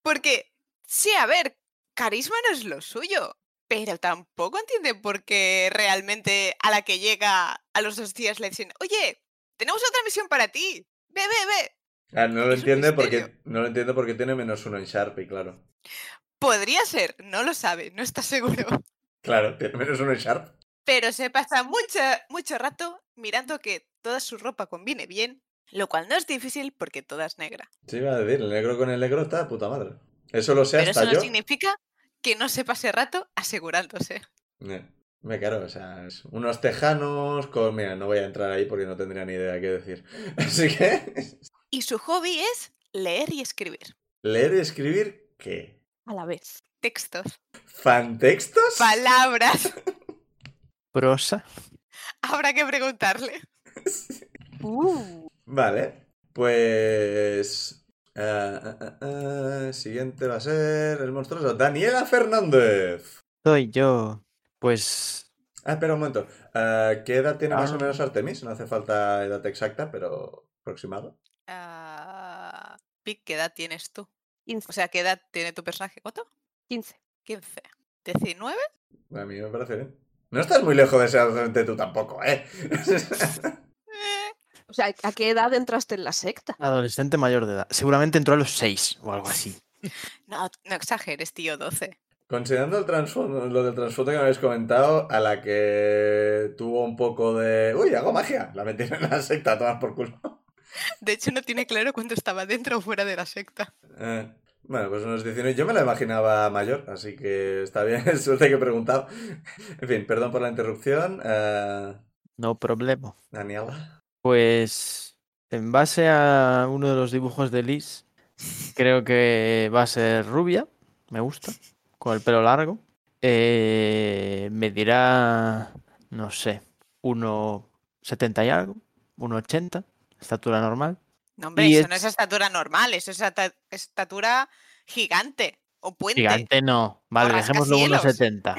Porque, sí, a ver, carisma no es lo suyo. Pero tampoco entiende por qué realmente a la que llega a los dos días le dicen, oye, tenemos otra misión para ti. Ve, ve, ve. Ah, no lo Es entiende porque no lo entiende porque tiene menos uno en Sharp y claro. Podría ser, no lo sabe, no está seguro. Claro, menos uno en Sharp. Pero se pasa mucho, mucho rato mirando que toda su ropa combine bien, lo cual no es difícil porque toda es negra. Sí, iba a decir, el negro con el negro está de puta madre. Eso lo sé Pero hasta eso no yo. significa que no se pase rato asegurándose. Eh, Me claro, o sea, es unos tejanos con... Mira, no voy a entrar ahí porque no tendría ni idea qué decir. Así que... Y su hobby es leer y escribir. ¿Leer y escribir qué? A la vez. Textos, ¿Fantextos? palabras. Prosa. Habrá que preguntarle. Uh, Vale, pues... ah, ah, ah, siguiente va a ser el monstruoso. Daniela Fernández. Soy yo. Pues. Ah, espera un momento. ¿Qué edad tiene más o Ah. menos Artemis? No hace falta edad exacta, pero aproximado. Ah, Pic, ¿qué edad tienes tú? 15. O sea, ¿qué edad tiene tu personaje? ¿Otto? 15. 15. ¿19? A mí me parece bien. No estás muy lejos de ser adolescente tú tampoco, ¿eh? O sea, ¿a qué edad entraste en la secta? Adolescente mayor de edad. Seguramente entró a los 6 o algo así. no, no exageres, tío, 12. Considerando el lo del trasfondo que me habéis comentado, a la que tuvo un poco de... Uy, hago magia. La metieron en la secta a tomar por culo. De hecho, no tiene claro cuándo estaba dentro o fuera de la secta. Eh, bueno, pues unos 19. Yo me la imaginaba mayor, así que está bien. Suerte que he preguntado. En fin, perdón por la interrupción. Eh, No problema. Daniela. Pues. En base a uno de los dibujos de Liz, creo que va a ser rubia. Me gusta. Con el pelo largo. Eh, medirá. No sé. 1,70 y algo. 1,80. Estatura normal. No, hombre, Y eso no es- es estatura normal, eso es estatura gigante o puente. Gigante no. Vale, dejémoslo rascacielos. 1,70.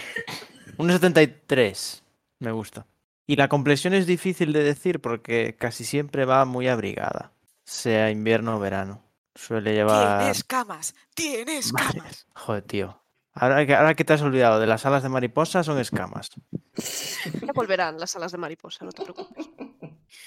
1,73. Me gusta. Y la complexión es difícil de decir porque casi siempre va muy abrigada. Sea invierno o verano. Suele llevar. Tienes camas, tienes Vale. camas. Joder, tío. Ahora que, ahora que te has olvidado de las alas de mariposa, son escamas. Ya volverán las alas de mariposa, no te preocupes.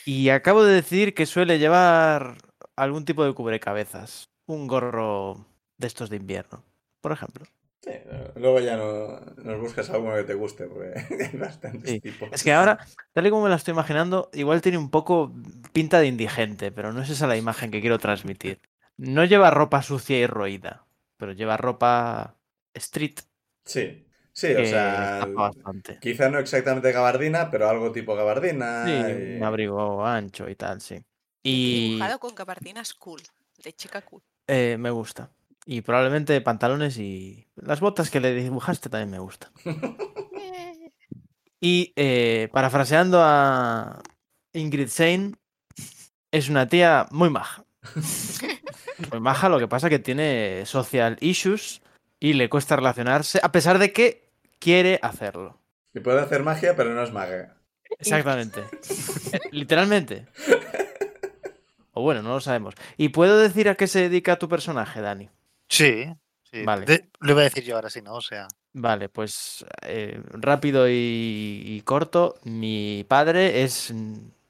Y acabo de decir que suele llevar algún tipo de cubrecabezas. Un gorro de estos de invierno, por ejemplo. Sí, eh, luego ya no, nos buscas alguno que te guste, porque hay bastantes Sí, tipos. Es que ahora, tal y como me la estoy imaginando, igual tiene un poco pinta de indigente, pero no es esa la imagen que quiero transmitir. No lleva ropa sucia y roída, pero lleva ropa street, Sí, sí, o sea... Quizá no exactamente gabardina, pero algo tipo gabardina. Sí, y- un abrigo ancho y tal, sí. Y Dibujado con gabardinas cool, de chica cool. eh, me gusta. Y probablemente pantalones y las botas que le dibujaste también me gustan. Eh, Y eh, parafraseando a Ingrid Sein, es una tía muy maja. Muy maja, lo que pasa que tiene social issues y le cuesta relacionarse, a pesar de que quiere hacerlo. Y puede hacer magia, pero no es maga. Exactamente. Eh, Literalmente. O bueno, no lo sabemos. ¿Y puedo decir a qué se dedica tu personaje, Dani? Sí, sí. Vale. de- lo iba a decir yo ahora, sí, ¿no? O sea, Vale, pues eh, rápido y, y corto. Mi padre es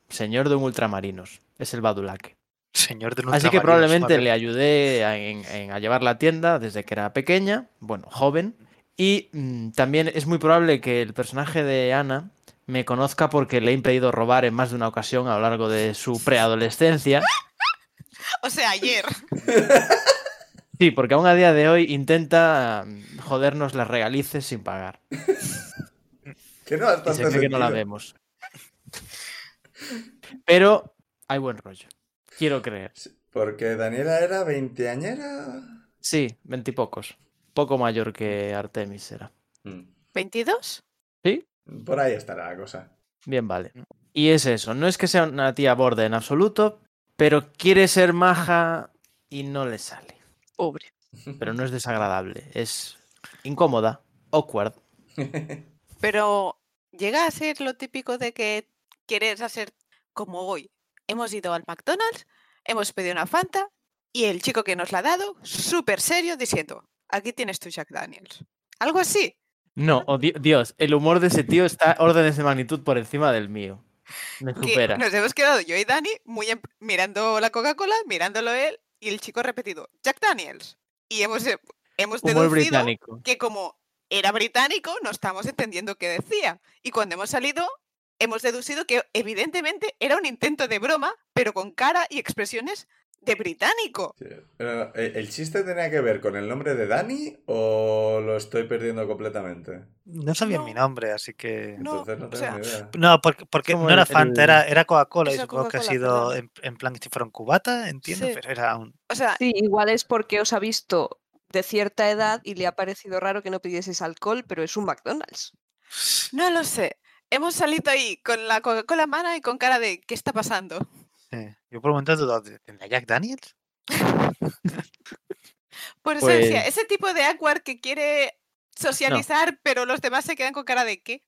señor de un ultramarinos. Es el Badulaque. Señor de Así que probablemente le ayudé a, en- en- a llevar la tienda desde que era pequeña, bueno, joven. Y mm, también es muy probable que el personaje de Ana me conozca porque le he impedido robar en más de una ocasión a lo largo de su preadolescencia. O sea, ayer. Sí, porque aún a día de hoy intenta mm, jodernos las regalices sin pagar. Que no Y se cree que no la vemos. Pero hay buen rollo. Quiero creer. Porque Daniela era veinteañera. Sí, veintipocos. Poco mayor que Artemis era. Mm, ¿22? ¿Sí? Por ahí estará la cosa. Bien, vale. Y es eso, no es que sea una tía borde en absoluto, pero quiere ser maja y no le sale. Pobre. Pero no es desagradable, es incómoda, awkward. Pero llega a ser lo típico de que quieres hacer como hoy. Hemos ido al McDonald's, hemos pedido una Fanta y el chico que nos la ha dado, súper serio, diciendo, aquí tienes tu Jack Daniels. Algo así. No, oh, di- Dios, el humor de ese tío está órdenes de magnitud por encima del mío. Me supera. nos hemos quedado yo y Dani muy en- mirando la Coca-Cola, mirándolo él y el chico ha repetido, Jack Daniels. Y hemos, eh, hemos deducido británico. que como era británico, no estábamos entendiendo qué decía. Y cuando hemos salido, hemos deducido que evidentemente era un intento de broma, pero con cara y expresiones de británico. Sí, pero, ¿el chiste tenía que ver con el nombre de Dani o lo estoy perdiendo completamente? No sabía No. mi nombre, así que. No, Entonces no o tengo sea, ni idea. No, porque, porque no era el- Fanta, el- era, era Coca-Cola y supongo que ha sido en, en plan que si fuera un cubata, entiendo, Sí. pero era un. O sea, Sí, igual es porque os ha visto de cierta edad y le ha parecido raro que no pidieseis alcohol, pero es un McDonald's. no lo sé. Hemos salido ahí con la Coca-Cola mano y con cara de ¿qué está pasando? Sí. Yo por un momento he dudado, ¿tendrá Jack Daniels? Por Pues- ese tipo de awkward que quiere socializar, pero los demás se quedan con cara de ¿qué?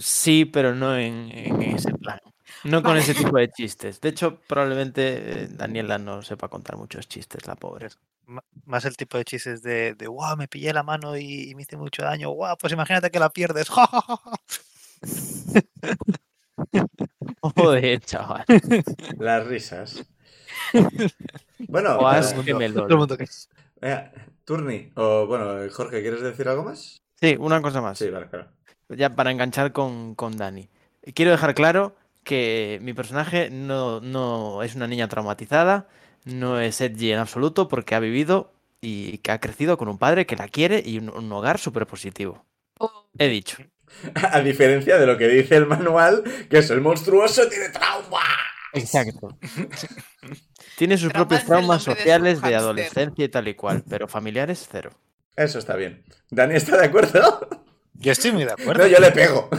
Sí, pero no en, en ese plan. No con Vale. ese tipo de chistes. De hecho, probablemente eh, Daniela no sepa contar muchos chistes, la pobre. Ma- Más el tipo de chistes de, de wow, me pillé la mano y, y me hice mucho daño. Wow, pues imagínate que la pierdes. ja, ja, ja, ja". Joder, chaval. Las risas. Bueno, O eh, has- que- venga, Turni, o bueno, Jorge, ¿quieres decir algo más? Sí, una cosa más. Sí, vale, claro. Ya para enganchar con, con Dani. Quiero dejar claro que mi personaje no, no es una niña traumatizada, no es edgy en absoluto, porque ha vivido y que ha crecido con un padre que la quiere y un, un hogar súper positivo. He dicho. A diferencia de lo que dice el manual, que es el monstruoso tiene trauma. Exacto. Tiene sus Traumas propios traumas de sociales de adolescencia y tal y cual, pero familiares cero. Eso está bien. ¿Dani está de acuerdo? Yo estoy muy de acuerdo. No, yo le pego.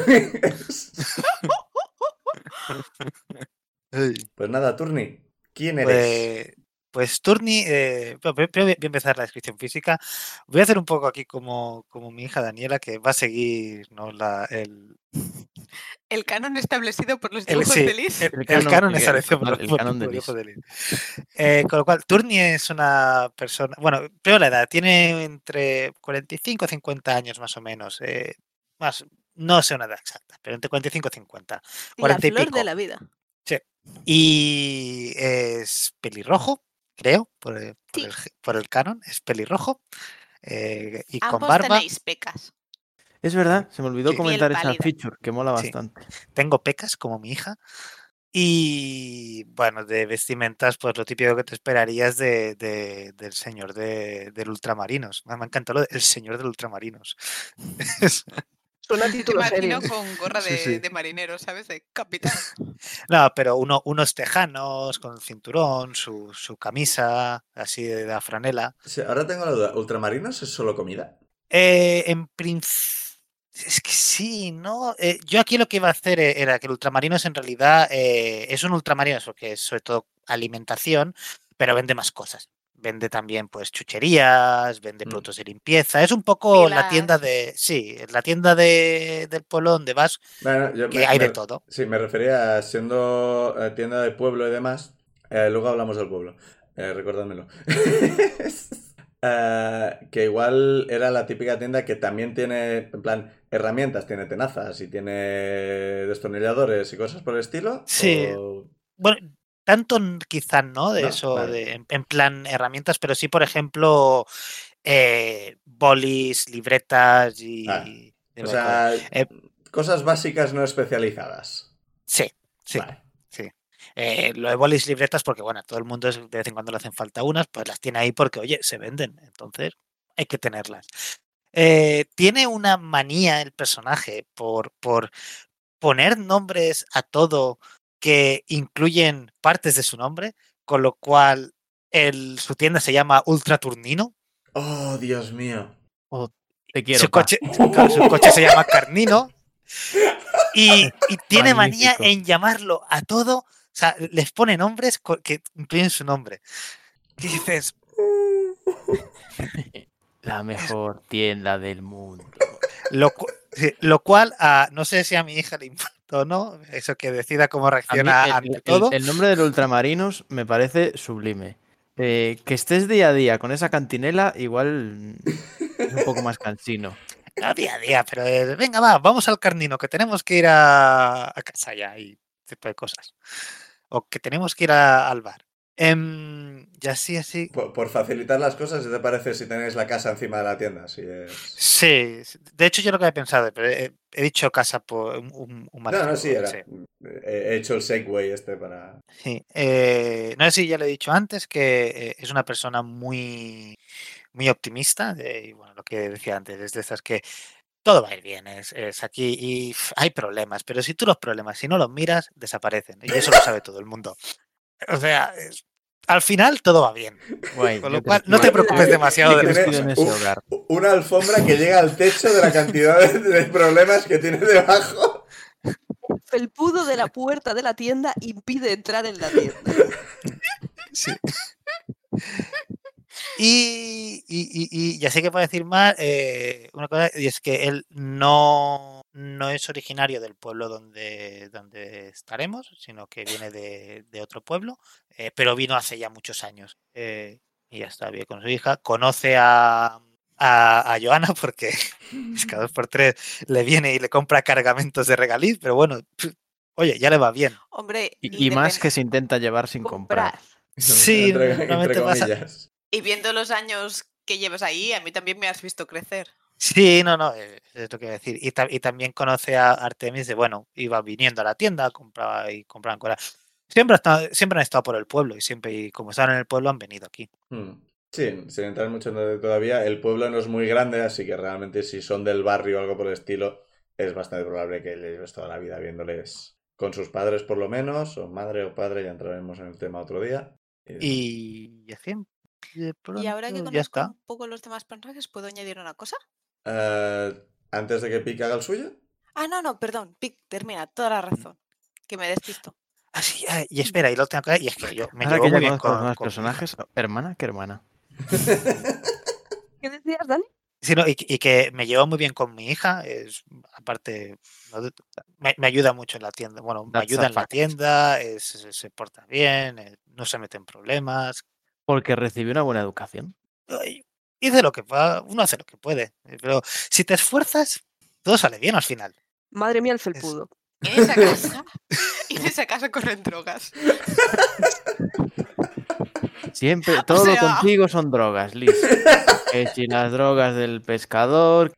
Pues nada, Turni, ¿quién eres? Pues, pues Turni, eh, voy a empezar la descripción física. Voy a hacer un poco aquí como, como mi hija Daniela, que va a seguir ¿no? la, el, El canon establecido por los el, dibujos sí, de Liz. el- El el canon- establecido por los- por de dibujos de Liz. Eh, con lo cual, Turni es una persona, bueno, primero la edad, tiene entre 45 y 50 años más o menos. eh, más, no sé una edad exacta, pero entre 45 y 50. La 40 y flor pico. de la vida. Y es pelirrojo, creo, por el, por Sí. el por el canon, es pelirrojo. eh, y con Ambos barba. tenéis pecas. Es verdad, se me olvidó Sí. comentar esa feature que mola Sí. bastante. Tengo pecas como mi hija. Y bueno, de vestimentas, pues lo típico que te esperarías de, de- del señor de, del ultramarinos. Me ha encantado lo de el señor del ultramarinos. Suena Te título con gorra de, sí. de marinero, ¿sabes? De capitán. no, pero uno, unos tejanos con cinturón, su, su camisa así de la franela. Sí, ahora tengo la duda, ¿ultramarinos es solo comida? Eh, en principio. Es que sí, ¿no? Eh, yo aquí lo que iba a hacer eh, era que el ultramarinos en realidad eh, es un ultramarinos porque es sobre todo alimentación, pero vende más cosas. Vende también pues chucherías, vende Mm. productos de limpieza. Es un poco la tienda de. Sí, la tienda de, del pueblo donde vas, Bueno, yo que me- hay de todo. Sí, me refería a siendo eh, tienda de pueblo y demás. eh, luego hablamos del pueblo. Eh, recordádmelo. Eh, que igual era la típica tienda que también tiene, en plan, herramientas, tiene tenazas y tiene destornilladores y cosas por el estilo. Sí. o- Bueno, tanto n- quizá no de No, eso, vale. de, en, en plan herramientas, pero sí, por ejemplo, eh, bolis, libretas y. O sea, Eh, cosas básicas no especializadas. Sí, sí. Vale. Eh, lo de bolis libretas, porque bueno, todo el mundo es- de vez en cuando le hacen falta unas, pues las tiene ahí porque, oye, se venden. Entonces, hay que tenerlas. Eh, tiene una manía el personaje por, por poner nombres a todo que incluyen partes de su nombre, con lo cual el, su tienda se llama Ultra Turnino. Oh, Dios mío. Te quiero. Su coche, su, co- su coche se llama Carnino. Y, y tiene manía en llamarlo a todo. O sea, les pone nombres que incluyen su nombre. Y dices, La mejor tienda del mundo. lo, cual, a- no sé si a mi hija le importa o no, eso que decida cómo reacciona el, ante el- todo. el nombre del ultramarinos me parece sublime. Eh, que estés día a día con esa cantinela, igual mm, es un poco más cansino. No día a día, pero eh, venga, va, vamos al carnino, que tenemos que ir a, a casa ya y tipo de cosas. O que tenemos que ir a- al bar. Em, y así, así. Por, por facilitar las cosas, ¿qué te parece si tenéis la casa encima de la tienda? Si es... Sí, de hecho yo lo que he pensado, pero he, he dicho casa por un, un, No, no, sí, era. sí. He he hecho el segue este para. Sí, eh, no sé si ya lo he dicho antes, que eh, es una persona muy, muy optimista, y bueno, lo que decía antes, es de esas que todo va a ir bien, es, es aquí y hay problemas, pero si tú los problemas, si no los miras, desaparecen, y eso lo sabe todo el mundo. O sea, es- al final todo va bien, Guay, con lo cual no te preocupes demasiado de las cosas. ese Uf. hogar. Una alfombra que llega al techo de la cantidad de, de problemas que tiene debajo. El pudo de la puerta de la tienda impide entrar en la tienda. Sí. Y, y, y, y ya sé que puedo decir más, eh, una cosa, y es que él no, no es originario del pueblo donde, donde estaremos, sino que viene de, de otro pueblo, eh, pero vino hace ya muchos años. eh, y ya está, vive con su hija. Conoce a, a, a Joana porque es cada dos por tres le viene y le compra cargamentos de regaliz, pero bueno, oye, ya le va bien. Hombre, Y, y más que se intenta llevar sin comprar. Comprar. Sí, entre, entre normalmente pasa- comillas. y viendo los años que llevas ahí, a mí también me has visto crecer. Sí, no, no, eh, es lo que iba a decir. Y, ta- y también conoce a Artemis de, bueno, iba viniendo a la tienda, compraba y compraban cosas. Siempre, ha estado- siempre han estado por el pueblo y siempre, y como están en el pueblo, han venido aquí. Hmm. Sí, sin entrar mucho en todavía, el pueblo no es muy grande, así que realmente si son del barrio o algo por el estilo, es bastante probable que lleves toda la vida viéndoles con sus padres por lo menos, o madre o padre, ya entraremos en el tema otro día. Y, y Y ahora que conozco ya está. un poco los demás personajes, ¿puedo añadir una cosa? Eh, antes de que Pique haga el suyo, Ah, no, no, perdón. Pic, termina, toda la razón. Que me despisto. Ah, sí, ah, y espera, y lo tengo que y es que yo me Ahora llevo que muy bien los con, hija. personajes, hermana, ¿qué hermana? ¿Qué decías, Dani? Sí, no, y, que- y que me llevo muy bien con mi hija, es aparte no me, me ayuda mucho en la tienda, bueno, me That's ayuda a en la tienda, es- se, se porta bien, eh, no se mete en problemas, Porque recibió una buena educación. Ay, hice lo que pueda, uno hace lo que puede, eh, pero si te esfuerzas, todo sale bien al final. Madre mía, el felpudo. En esa casa, en esa casa corren drogas. Siempre, todo lo sea- contigo son drogas, Liz. Que si las drogas del pescador.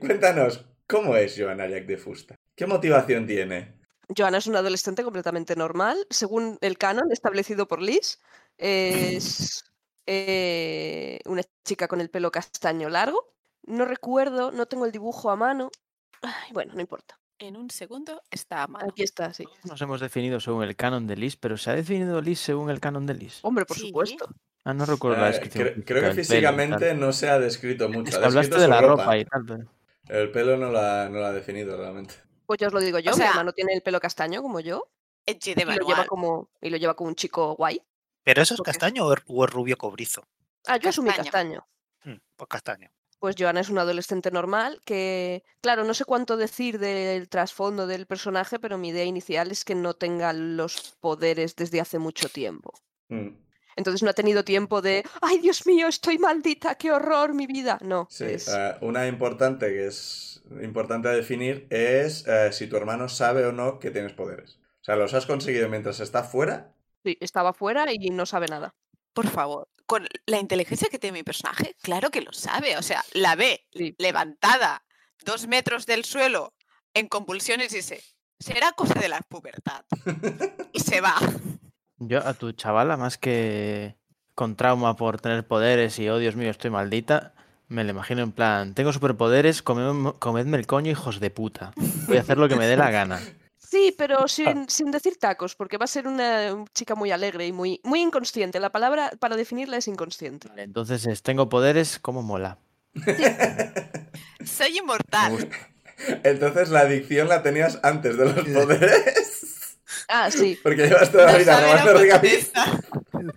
cuéntanos, ¿cómo es Joana Jack de Fusta? ¿Qué motivación tiene? Joana es una adolescente completamente normal, según el canon establecido por Liz. Es eh, una chica con el pelo castaño largo. No recuerdo, no tengo el dibujo a mano. Ay, bueno, no importa. En un segundo está a mano. Aquí está, sí. Nos hemos definido según el canon de Liz, pero ¿se ha definido Liz según el canon de Liz? Hombre, por Sí. supuesto. Ah, no recuerdo la Eh, descripción. cre- creo que pelo físicamente no se ha descrito mucho. Ha hablaste de la ropa. ropa y tal. pero- El pelo no la, no la ha definido realmente. Pues ya os lo digo yo, O mi sea- hermano tiene el pelo castaño como yo Edgy de y lo lleva como, y lo lleva como un chico guay. ¿Pero eso es castaño o es, o es rubio cobrizo? Ah, yo asumí Castaño. castaño. Mm, pues castaño. Pues Joana es una adolescente normal que, claro, no sé cuánto decir del trasfondo del personaje, pero mi idea inicial es que no tenga los poderes desde hace mucho tiempo. Mm, Entonces no ha tenido tiempo de, ay Dios mío, estoy maldita, qué horror mi vida. No, Sí, es- eh, una importante que es importante a definir es eh, si tu hermano sabe o no que tienes poderes. O sea, ¿los has conseguido mientras está fuera? sí, estaba fuera y no sabe nada. Por favor, con la inteligencia que tiene mi personaje, claro que lo sabe. O sea, la ve Sí. levantada dos metros del suelo en convulsiones y dice, será cosa de la pubertad. Y se va. Yo a tu chavala, más que con trauma por tener poderes y, oh Dios mío, estoy maldita, me lo imagino en plan, tengo superpoderes, comedme, comedme el coño, hijos de puta. Voy a hacer lo que me dé la gana. Sí, pero sin, sin decir tacos, porque va a ser una un chica muy alegre y muy, muy inconsciente. La palabra para definirla es inconsciente. Vale, entonces es, tengo poderes, como mola. Soy inmortal. Entonces la adicción la tenías antes de los poderes. Ah, sí. Porque llevas toda la No vida robando potencia.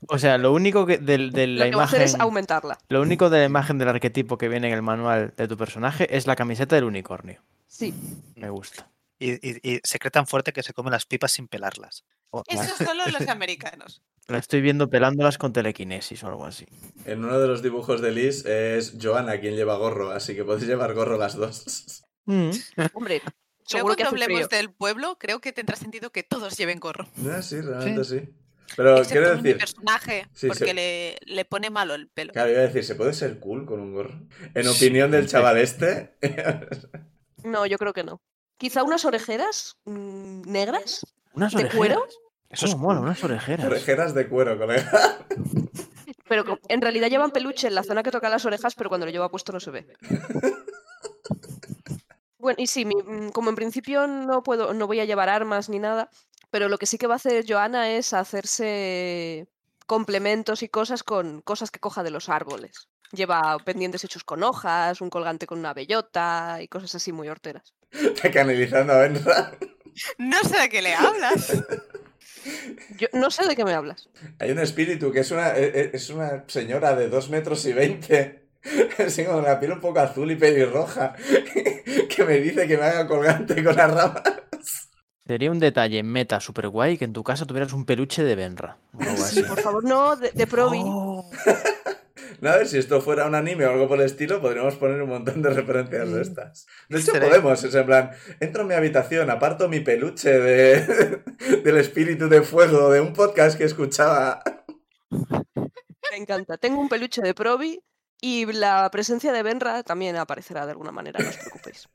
O sea, lo único que de, de la Lo que va a hacer imagen. es aumentarla. Lo único de la imagen del arquetipo que viene en el manual de tu personaje es la camiseta del unicornio. Sí. Me gusta. Y, y- y se cree tan fuerte que se come las pipas sin pelarlas. O- Eso solo los americanos. La estoy viendo pelándolas con telequinesis o algo así. En uno de los dibujos de Liz es Joana quien lleva gorro, así que podéis llevar gorro las dos. Mm. Hombre, Luego seguro que cuando hablemos frío. del pueblo, creo que tendrá sentido que todos lleven gorro. Ah, sí, realmente sí. Pero Excepto quiero mi decir, personaje, Sí, porque se- le, le pone malo el pelo. claro, iba a decir, ¿se puede ser cool con un gorro? En Sí, opinión del chaval este, No, yo creo que no. Quizá unas orejeras mm, negras. ¿Unas ¿De orejeras? cuero? Eso es ¿Cómo mola? Unas orejeras. orejeras de cuero, colega. Pero en realidad llevan peluche en la zona que toca las orejas, pero cuando lo lleva puesto no se ve. Bueno, y sí, mi- mm, como en principio no puedo, no voy a llevar armas ni nada, pero lo que sí que va a hacer Joana es hacerse complementos y cosas con cosas que coja de los árboles. Lleva pendientes hechos con hojas, un colgante con una bellota y cosas así muy horteras. Está canalizando a Benra. No sé de qué le hablas. Yo no sé de qué me hablas. Hay un espíritu que es una, e- e- es una señora de 2 metros y 20, así con la piel un poco azul y pelirroja, que me dice que me haga colgante con las ramas. Sería un detalle meta super guay que en tu casa tuvieras un peluche de Benra. Por favor, no, de, de Provi. Oh, No, a ver, si esto fuera un anime o algo por el estilo, podríamos poner un montón de referencias de estas. De hecho, podemos, es en plan, entro en mi habitación, aparto mi peluche de, del espíritu de fuego de un podcast que escuchaba. Me encanta. Tengo un peluche de Provi y la presencia de Benra también aparecerá de alguna manera, no os preocupéis.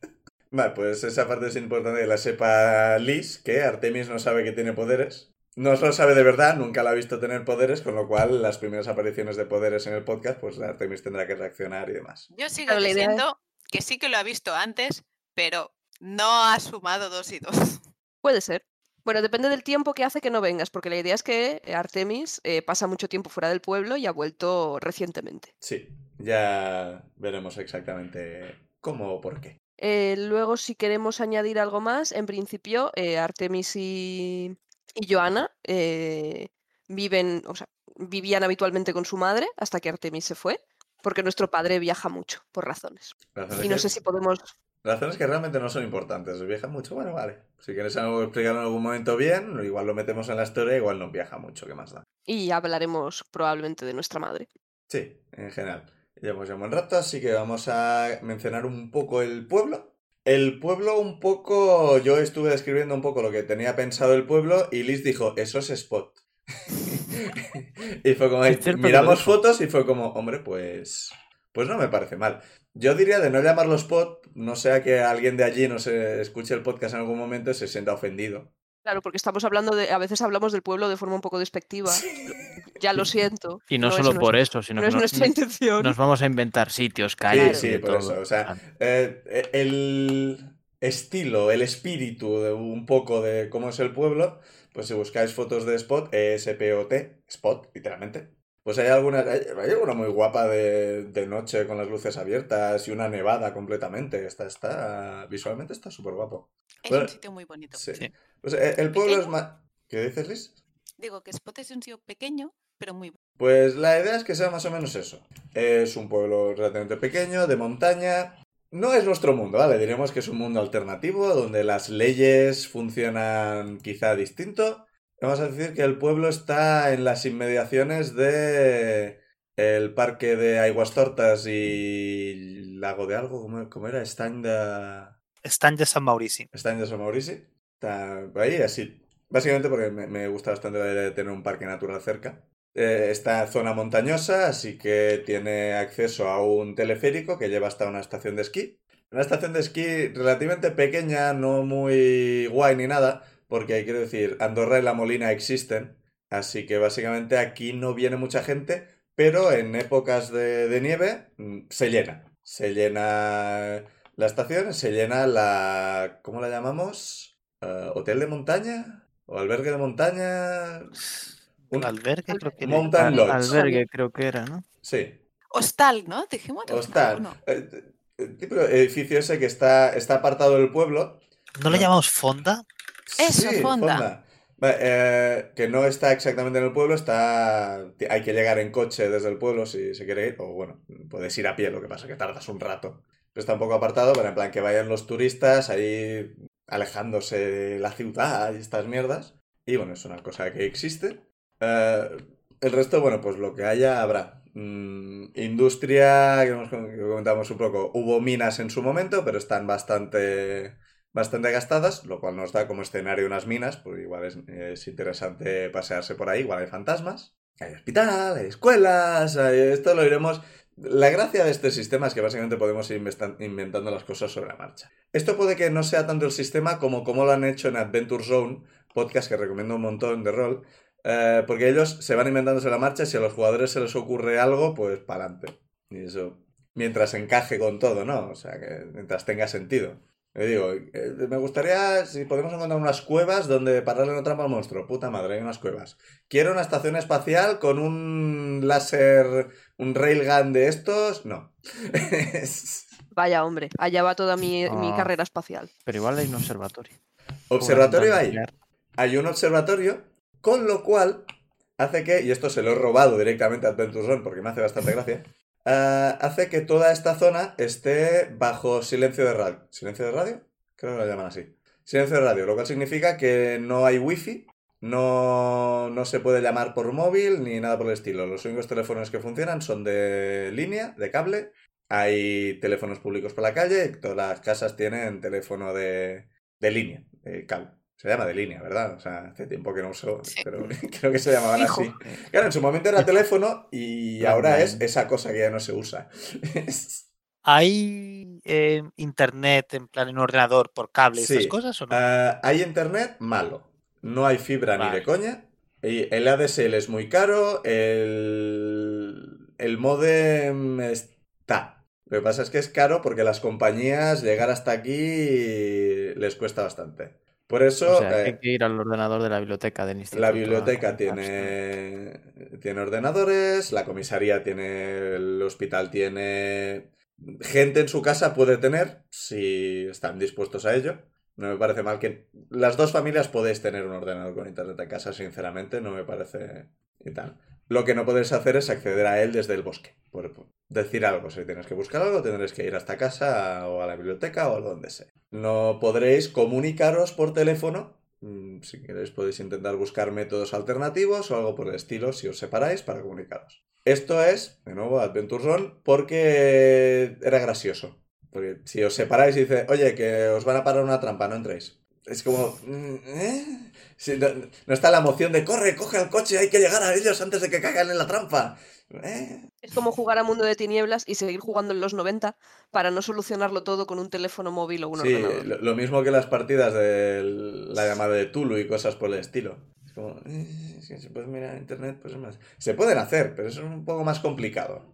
Vale, pues esa parte es importante que la sepa Liz, que Artemis no sabe que tiene poderes. No lo sabe de verdad, nunca la ha visto tener poderes, con lo cual las primeras apariciones de poderes en el podcast, pues Artemis tendrá que reaccionar y demás. Yo sigo diciendo que sí que lo ha visto antes, pero no ha sumado dos y dos. Puede ser. Bueno, depende del tiempo que hace que no vengas, porque la idea es que Artemis eh, pasa mucho tiempo fuera del pueblo y ha vuelto recientemente. Sí, ya veremos exactamente cómo o por qué. Eh, luego, si queremos añadir algo más, en principio, eh, Artemis y, y Joana eh, viven, o sea, vivían habitualmente con su madre hasta que Artemis se fue, porque nuestro padre viaja mucho, por razones. Razones Y no que- sé si podemos Razones que realmente no son importantes. Viaja mucho, bueno, vale. Si quieres explicarlo en algún momento bien, igual lo metemos en la historia, igual no viaja mucho, ¿qué más da? Y hablaremos probablemente de nuestra madre. Sí, en general. Llevamos ya un buen rato, así que vamos a mencionar un poco el pueblo. El pueblo un poco, yo estuve describiendo un poco lo que tenía pensado el pueblo y Liz dijo, eso es Spot. y fue como, miramos fotos y fue como, hombre, pues, pues no me parece mal. Yo diría de no llamarlo Spot, no sea que alguien de allí no se escuche el podcast en algún momento y se sienta ofendido. Claro, porque estamos hablando de, a veces hablamos del pueblo de forma un poco despectiva. Ya lo siento. Y no, solo por nuestra- eso, sino No que es nuestra intención. nos vamos a inventar sitios, Sí, calles. sí, y por todo. eso. O sea, eh, eh, el estilo, el espíritu de un poco de cómo es el pueblo, pues si buscáis fotos de Spot, S-P-O-T, Spot, literalmente. Pues hay alguna, hay, hay alguna muy guapa de, de noche con las luces abiertas y una nevada completamente. Está, está, visualmente está súper guapo. Es Bueno, un sitio muy bonito. Sí. Sí. Pues, el pueblo es más... ¿Qué dices, Liz? Digo que Spot es un sitio pequeño, pero muy. Pues la idea es que sea más o menos eso. Es un pueblo relativamente pequeño, de montaña. No es nuestro mundo, ¿vale? Diríamos que es un mundo alternativo donde las leyes funcionan quizá distinto. Vamos a decir que el pueblo está en las inmediaciones de el parque de Aguas Tortas y Lago de Algo, ¿cómo, era? Están de... Están de San Maurici. Está en San Maurici. Está ahí, así. Básicamente porque me, gusta bastante tener un parque natural cerca. Eh, está zona montañosa, así que tiene acceso a un teleférico que lleva hasta una estación de esquí. Una estación de esquí relativamente pequeña, no muy guay ni nada, porque quiero decir, Andorra y La Molina existen, así que básicamente aquí no viene mucha gente, pero en épocas de, de nieve mm, se llena. Se llena la estación, se llena la... ¿Cómo la llamamos? Eh, ¿Hotel de montaña? ¿O albergue de montaña? Un- Albergue, creo que. Mountain al- Lodge. albergue creo que era, ¿no? Sí, Hostal, ¿no? Dijimos. hostal. No. Eh, el típico edificio ese que está, está apartado del pueblo. ¿No lo llamamos fonda? Eso, Fonda. Eh, que no está exactamente en el pueblo, está. Hay que llegar en coche desde el pueblo si se quiere ir, o bueno, puedes ir a pie, lo que pasa que tardas un rato. Pero está un poco apartado, pero en plan que vayan los turistas ahí alejándose de la ciudad y estas mierdas. Y bueno, es una cosa que existe. Eh, el resto, bueno, pues lo que haya habrá. Mm, industria, que, hemos, comentamos un poco, hubo minas en su momento, pero están bastante, bastante gastadas, lo cual nos da como escenario unas minas, pues igual es, es interesante pasearse por ahí, igual hay fantasmas. Hay hospital, hay escuelas, esto lo iremos... La gracia de este sistema es que básicamente podemos ir inventando las cosas sobre la marcha. Esto puede que no sea tanto el sistema como como lo han hecho en Adventure Zone, podcast que recomiendo un montón de rol, eh, porque ellos se van inventando sobre la marcha y si a los jugadores se les ocurre algo, pues para adelante. Y eso, mientras encaje con todo, ¿no? O sea, que mientras tenga sentido. Le digo, eh, me gustaría si podemos encontrar unas cuevas donde pararle una trampa al monstruo. Puta madre, hay unas cuevas. Quiero una estación espacial con un láser, un railgun de estos. No. Vaya hombre, allá va toda mi, mi Ah. carrera espacial. Pero igual hay un observatorio. Observatorio hay. Hay un observatorio, con lo cual hace que, y esto se lo he robado directamente a Adventure Zone porque me hace bastante gracia, ah, hace que toda esta zona esté bajo silencio de radio. ¿Silencio de radio? Creo que lo llaman así. Silencio de radio, lo cual significa que no hay wifi, no, no se puede llamar por móvil ni nada por el estilo. Los únicos teléfonos que funcionan son de línea, de cable. Hay teléfonos públicos por la calle, todas las casas tienen teléfono de, de línea, de cable. Se llama de línea, ¿verdad? O sea, hace tiempo que no uso, Sí. pero creo que se llamaban así. Claro, en su momento era teléfono y ahora es esa cosa que ya no se usa. ¿Hay eh, internet en plan en un ordenador por cable y Sí. estas cosas o no? Ah, hay internet malo. No hay fibra ni de coña. Y El ADSL es muy caro. El, el modem está. Lo que pasa es que es caro porque las compañías llegar hasta aquí les cuesta bastante. Por eso O sea, eh, hay que ir al ordenador de la biblioteca del instituto. la biblioteca tiene, tiene ordenadores, la comisaría tiene, el hospital tiene... Gente en su casa puede tener, si están dispuestos a ello. No me parece mal que... Las dos familias podéis tener un ordenador con internet en casa, sinceramente, no me parece... Y tal. Lo que no podéis hacer es acceder a él desde el bosque. Por por decir algo, si tienes que buscar algo, tendréis que ir hasta casa o a la biblioteca o a donde sea. No podréis comunicaros por teléfono. Mm, Si queréis podéis intentar buscar métodos alternativos o algo por el estilo si os separáis para comunicaros. Esto es, de nuevo, Adventure porque era gracioso. Porque si os separáis y dice, oye, que os van a parar una trampa, no entréis. Es como, mm, ¿eh? No está la emoción de, corre, coge el coche, hay que llegar a ellos antes de que caigan en la trampa. ¿Eh? Es como jugar a Mundo de Tinieblas y seguir jugando en los 90 para no solucionarlo todo con un teléfono móvil o un Sí, ordenador. lo, lo mismo que las partidas de la llamada de Tulu y cosas por el estilo. Es como, eh, es que se puede mirar en internet, pues es más. Se pueden hacer, pero es un poco más complicado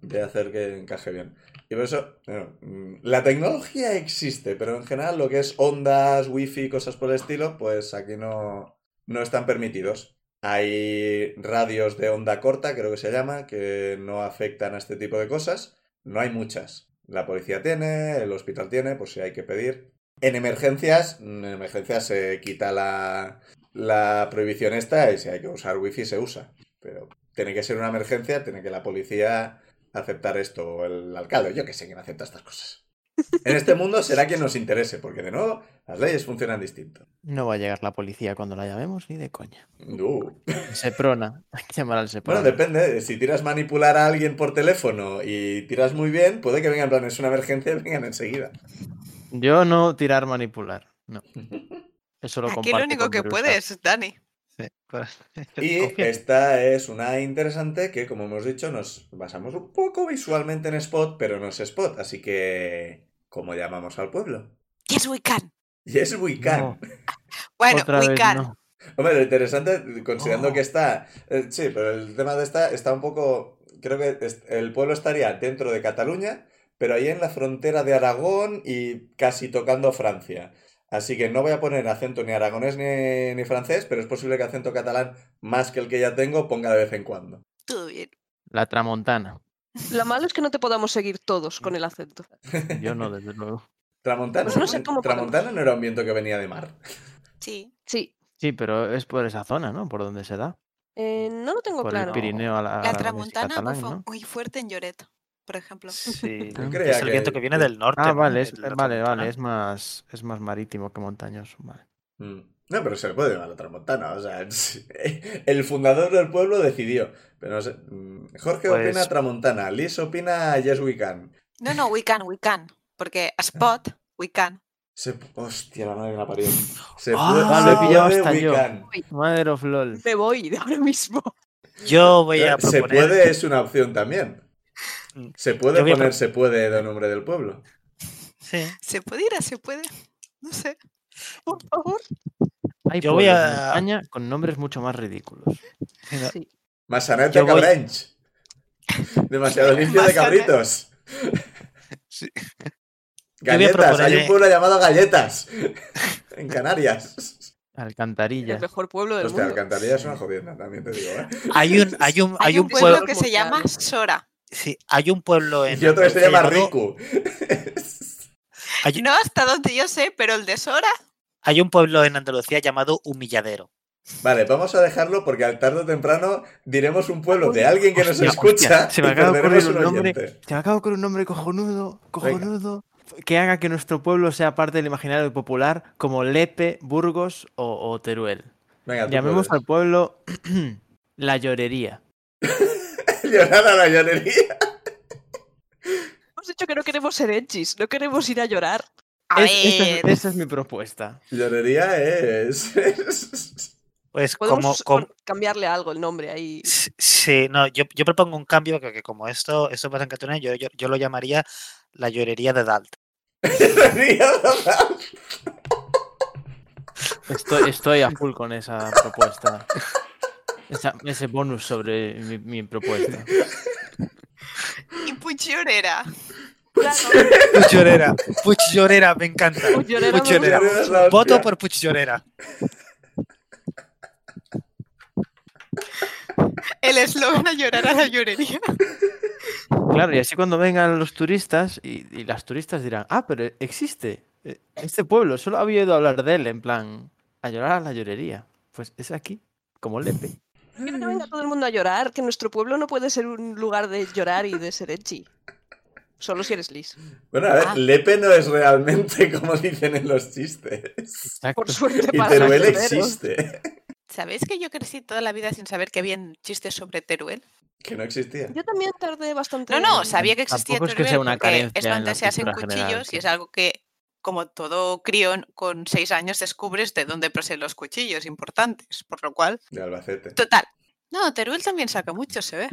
de hacer que encaje bien. Y por eso, bueno, mm, la tecnología existe, pero en general lo que es ondas, wifi, cosas por el estilo, pues aquí no, no están permitidos. Hay radios de onda corta, creo que se llama, que no afectan a este tipo de cosas. No hay muchas. La policía tiene, el hospital tiene, por si hay que pedir. En emergencias, en emergencias se quita la, la prohibición esta y si hay que usar wifi se usa. Pero tiene que ser una emergencia, tiene que la policía aceptar esto, o el alcalde, yo que sé quién acepta estas cosas. En este mundo será quien nos interese, porque de nuevo las leyes funcionan distinto. No va a llegar la policía cuando la llamemos ni de coña. Uh. Seprona. Hay que llamar al Seprona. Bueno, depende. Si tiras manipular a alguien por teléfono y tiras muy bien, puede que vengan en plan, es una emergencia y vengan enseguida. Yo no tirar manipular. No. Eso lo Aquí lo único que puedes, Dani. Sí, pues, Y esta es una interesante que, como hemos dicho, nos basamos un poco visualmente en Spot, pero no es Spot. Así que, ¿cómo llamamos al pueblo? Yes, we can. Yes, we can. No, Bueno, otra we vez can. no. Hombre, lo interesante, considerando Oh. que está. eh, sí, pero el tema de esta está un poco. Creo que es- el pueblo estaría dentro de Cataluña, pero ahí en la frontera de Aragón y casi tocando Francia. Así que no voy a poner acento ni aragonés ni, ni francés, pero es posible que acento catalán, más que el que ya tengo, ponga de vez en cuando. Todo bien. La tramontana. Lo malo es que no te podamos seguir todos con el acento. Yo no, desde luego. Tramontana, Pues no sé cómo Tramontana no era un viento que venía de mar. Sí. Sí, Sí, pero es por esa zona, ¿no? Por donde se da. eh, no lo tengo Por claro. el Pirineo a la, La tramontana catalán, bufa ¿no? muy fuerte en Lloret, por ejemplo. Sí, creía es el viento que viene del norte. Ah, ¿no? vale, es, la vale, vale, es más, es más marítimo que montañoso. Vale. Mm. No, pero se le puede llamar a Tramontana. O sea, el fundador del pueblo decidió. Pero no sé. mm, Jorge Pues- opina Tramontana. Liz opina Yes We Can. No, no, we can, we can. Porque a spot, we can. Se... Hostia, la madre que la parió. Se Ah, puede, lo se he pillado puede, hasta we yo. can. Mother of LOL. Me voy de ahora mismo. Yo voy a Eh, Se proponer. puede es una opción también. Mm. Se puede a poner se puede de nombre del pueblo. Sí. ¿Se puede ir a se puede? No sé. Por favor. Hay Yo voy a- en España con nombres mucho más ridículos. Sí. Masanete voy- Cabrench. Demasiado limpio de cabritos. Sí. Galletas. Hay un pueblo llamado Galletas. En Canarias. Alcantarillas. El mejor pueblo del Hostia, mundo. Alcantarilla es una jodienda, también te digo, ¿eh? Hay un, hay un, hay Hay un un pueblo pueblo. que se llama. Sora. Sí, hay un pueblo en. Y otro que se llama Riku. Hay, No hasta donde yo sé, pero el de Sora. hay un pueblo en Andalucía llamado Humilladero. Vale, vamos a dejarlo porque al tarde o temprano diremos un pueblo de alguien que nos escucha hostia, se me acaba ocurrir un nombre. Se me acaba ocurrir un nombre cojonudo, cojonudo, que haga que nuestro pueblo sea parte del imaginario popular como Lepe, Burgos o, o Teruel. Venga, Llamemos puedes. al pueblo La Llorería. Llorar a la llorería. Hemos dicho que no queremos ser edgys, no queremos ir a llorar. A Es- esa, es, ver. esa es mi propuesta. Llorería es... Pues Podemos como, cambiarle algo el nombre ahí. Sí, Sí, no, yo, yo propongo un cambio que, que como esto, esto pasa en Cataluña, yo, yo, yo lo llamaría la llorería de Dalt. Estoy, estoy a full con esa propuesta. Esa- ese bonus sobre mi, mi propuesta. Y Puchorera. Claro, Puchorera, Puchorera, me encanta. Puchorera me Puchorera. La Voto por Puchorera. El eslogan a llorar a la llorería. Claro, y así cuando vengan los turistas y, y las turistas dirán, ah, pero existe eh, este pueblo, solo había oído hablar de él, en plan, a llorar a la llorería. Pues es aquí, como Lepe. quiero que venga todo el mundo a llorar, que nuestro pueblo no puede ser un lugar de llorar y de ser edgy. Solo si eres Liz. Bueno, a ver, Ah. Lepe no es realmente como dicen en los chistes. Exacto. Por suerte Y para Teruel los lloreros. existe. ¿Sabéis que yo crecí toda la vida sin saber que habían chistes sobre Teruel? Que no existía. Yo también tardé bastante. No, no, en- sabía que existía Tampoco es que sea una carencia es en cultura general, cuchillos y es algo que, como todo crío con seis años, descubres de dónde proceden los cuchillos importantes. Por lo cual, De Albacete. total. No, Teruel también saca mucho, se ve.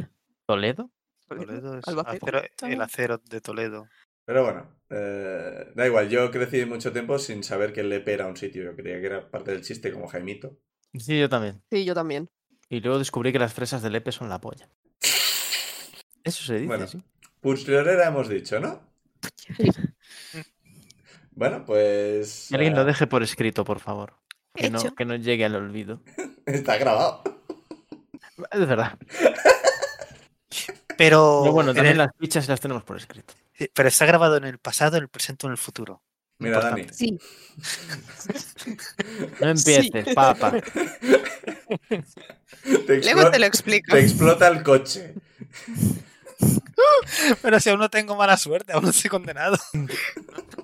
¿Toledo? Toledo es Albacete. acero- el acero de Toledo. Pero bueno, eh, da igual. Yo crecí mucho tiempo sin saber que Lepe era un sitio. Yo creía que era parte del chiste como Jaimito. Sí, yo también. Sí, yo también. Y luego descubrí que las fresas de Lepe son la polla. Eso se dice, Bueno. sí. Hemos dicho, ¿no? Bueno, pues... Que alguien lo ah, deje por escrito, por favor. Que no, que no llegue al olvido. Está grabado. Es verdad. Pero, Pero bueno, en también el- las fichas las tenemos por escrito. sí, pero está grabado en el pasado, en el presente o en el futuro. Mira, Dani. Sí. No empieces, papa. Te, Luego te lo explico. te explota el coche. Pero si aún no tengo mala suerte, aún no estoy condenado.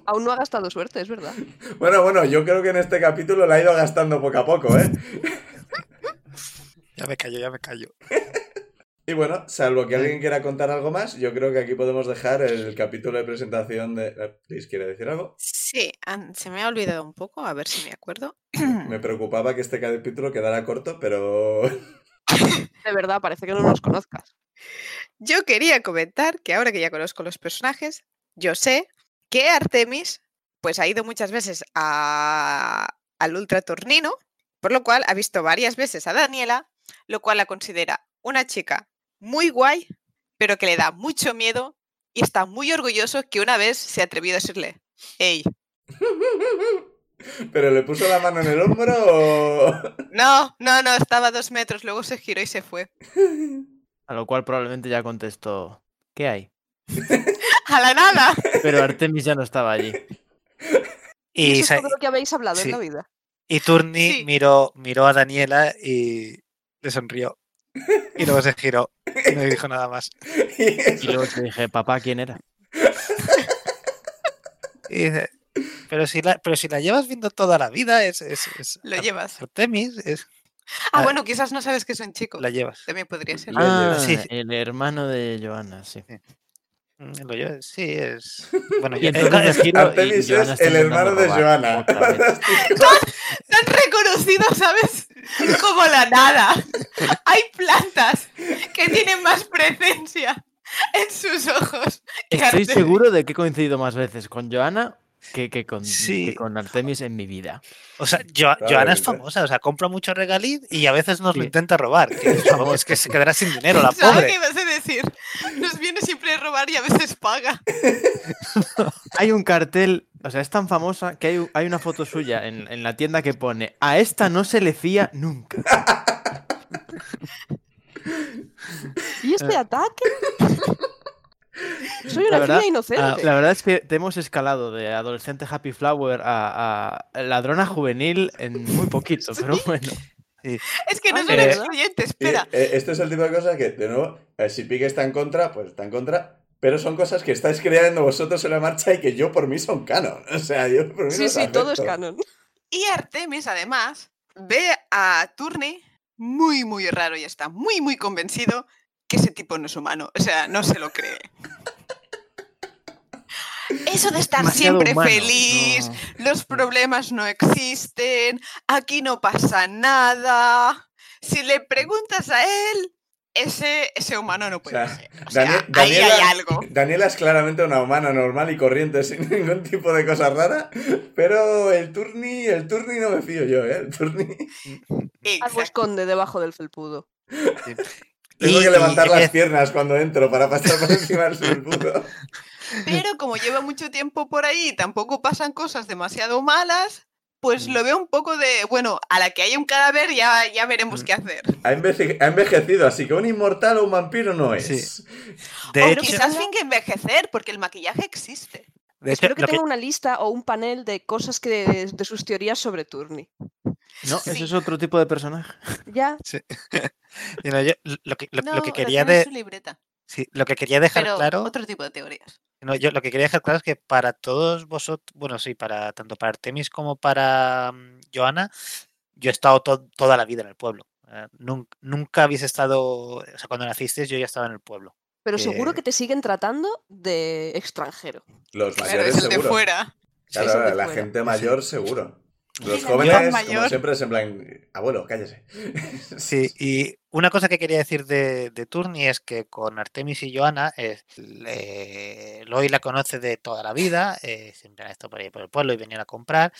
Aún no ha gastado suerte, es verdad. Bueno, bueno, yo creo que en este capítulo la ha ido gastando poco a poco, ¿eh? Ya me callo, ya me callo. Y bueno, salvo que alguien quiera contar algo más, yo creo que aquí podemos dejar el capítulo de presentación de... eh, ¿Liz quiere decir algo? Sí, se me ha olvidado un poco, a ver si me acuerdo. Me preocupaba que este capítulo quedara corto, pero... De verdad, parece que no nos conozcas. Yo quería comentar que ahora que ya conozco los personajes, yo sé que Artemis pues ha ido muchas veces a- al ultratornino, por lo cual ha visto varias veces a Daniela, lo cual la considera una chica muy guay, pero que le da mucho miedo y está muy orgulloso que una vez se ha atrevido a decirle, hey, ¿Pero le puso la mano en el hombro o...? no, no, no, estaba a dos metros, luego se giró y se fue. A lo cual probablemente ya contestó ¿Qué hay? A la nada. Pero Artemis ya no estaba allí. Y Y, eso es todo lo que habéis hablado sí. en la vida. y Turni Sí. miró, miró a Daniela y le sonrió. Y luego se giró y no dijo nada más. Y luego te dije, papá, ¿quién era? Y dice, pero si la, pero si la llevas viendo toda la vida, es, es, es Lo llevas. Artemis, es, Ah, Ah. bueno, quizás no sabes que es un chico. la llevas. También podría ser. Ah, sí. el hermano de Joana, sí. Mm, Lo llevas, sí, es. Bueno, Y yo- entonces eh, es- giro Artemis el hermano de Joana. vez. Tan reconocido, ¿sabes? Como la nada. Hay plantas que tienen más presencia en sus ojos. Estoy Artemis. seguro de que he coincidido más veces con Joana que, que con, Sí. que con Artemis en mi vida. o sea, Jo- Joana es famosa, o sea, compra mucho regaliz y a veces nos lo intenta robar. Que, es que se quedará sin dinero, la ¿Sabes pobre. qué ibas a decir? Nos viene siempre a robar y a veces paga. Hay un cartel, o sea, es tan famosa que hay, hay una foto suya en, en la tienda que pone a esta no se le fía nunca. ¿Y este Eh. ataque? Soy La una verdad- inocente. La verdad es que te hemos escalado de adolescente happy flower a, a ladrona juvenil en muy poquito, pero bueno. Es que no Ay, son eh, excluyentes, Y, espera. eh, esto es el tipo de cosas que, de nuevo, eh, si Pique está en contra, pues está en contra. Pero son cosas que estáis creando vosotros en la marcha y que yo por mí son canon. O sea, yo por mí Sí, sí, todo es canon. Y Artemis, además, ve a Turni muy, muy raro y está muy, muy convencido que ese tipo no es humano. O sea, no se lo cree. Eso de estar Demasiado siempre humano, feliz, no. los problemas no existen, aquí no pasa nada. Si le preguntas a él, ese, ese humano no puede sea, ser. O sea, Dani- ahí hay Daniela- algo. Daniela es claramente una humana normal y corriente sin ningún tipo de cosa rara, pero el turni, el turni no me fío yo, ¿eh? El turni. Algo esconde debajo del felpudo. Tengo Y- que levantar y- las piernas cuando entro para pasar por encima del surpudo. Pero como lleva mucho tiempo por ahí y tampoco pasan cosas demasiado malas, pues Mm. lo veo un poco de, bueno, a la que haya un cadáver ya, ya veremos Mm. qué hacer. Ha, enveje- ha envejecido, así que un inmortal o un vampiro no es. Sí. o De hecho, quizás finge envejecer, porque el maquillaje existe. De hecho, Espero que tenga una lista o un panel de cosas que de sus teorías sobre Turni. No, Sí. ese es otro tipo de personaje. Ya, you know, yo- lo, que, lo- no, lo que quería de, su libreta. sí, lo que quería dejar Pero claro otro tipo de teorías. No, yo lo que quería dejar claro es que para todos vosotros, bueno, sí, para tanto para Artemis como para mm, Joana, yo he estado to- toda la vida en el pueblo. Eh, nun- nunca habéis estado, o sea, cuando nacisteis yo ya estaba en el pueblo. Pero seguro Que- te siguen tratando de extranjero. Los Claro, mayores es el de fuera. Claro, Sí, sí, de la fuera. gente mayor seguro. Los jóvenes, como siempre, es en plan, abuelo, cállese. Sí, y una cosa que quería decir de, de Turni es que con Artemis y Joana, eh, Loi la conoce de toda la vida, eh, siempre ha estado por ahí por el pueblo y venían a comprar.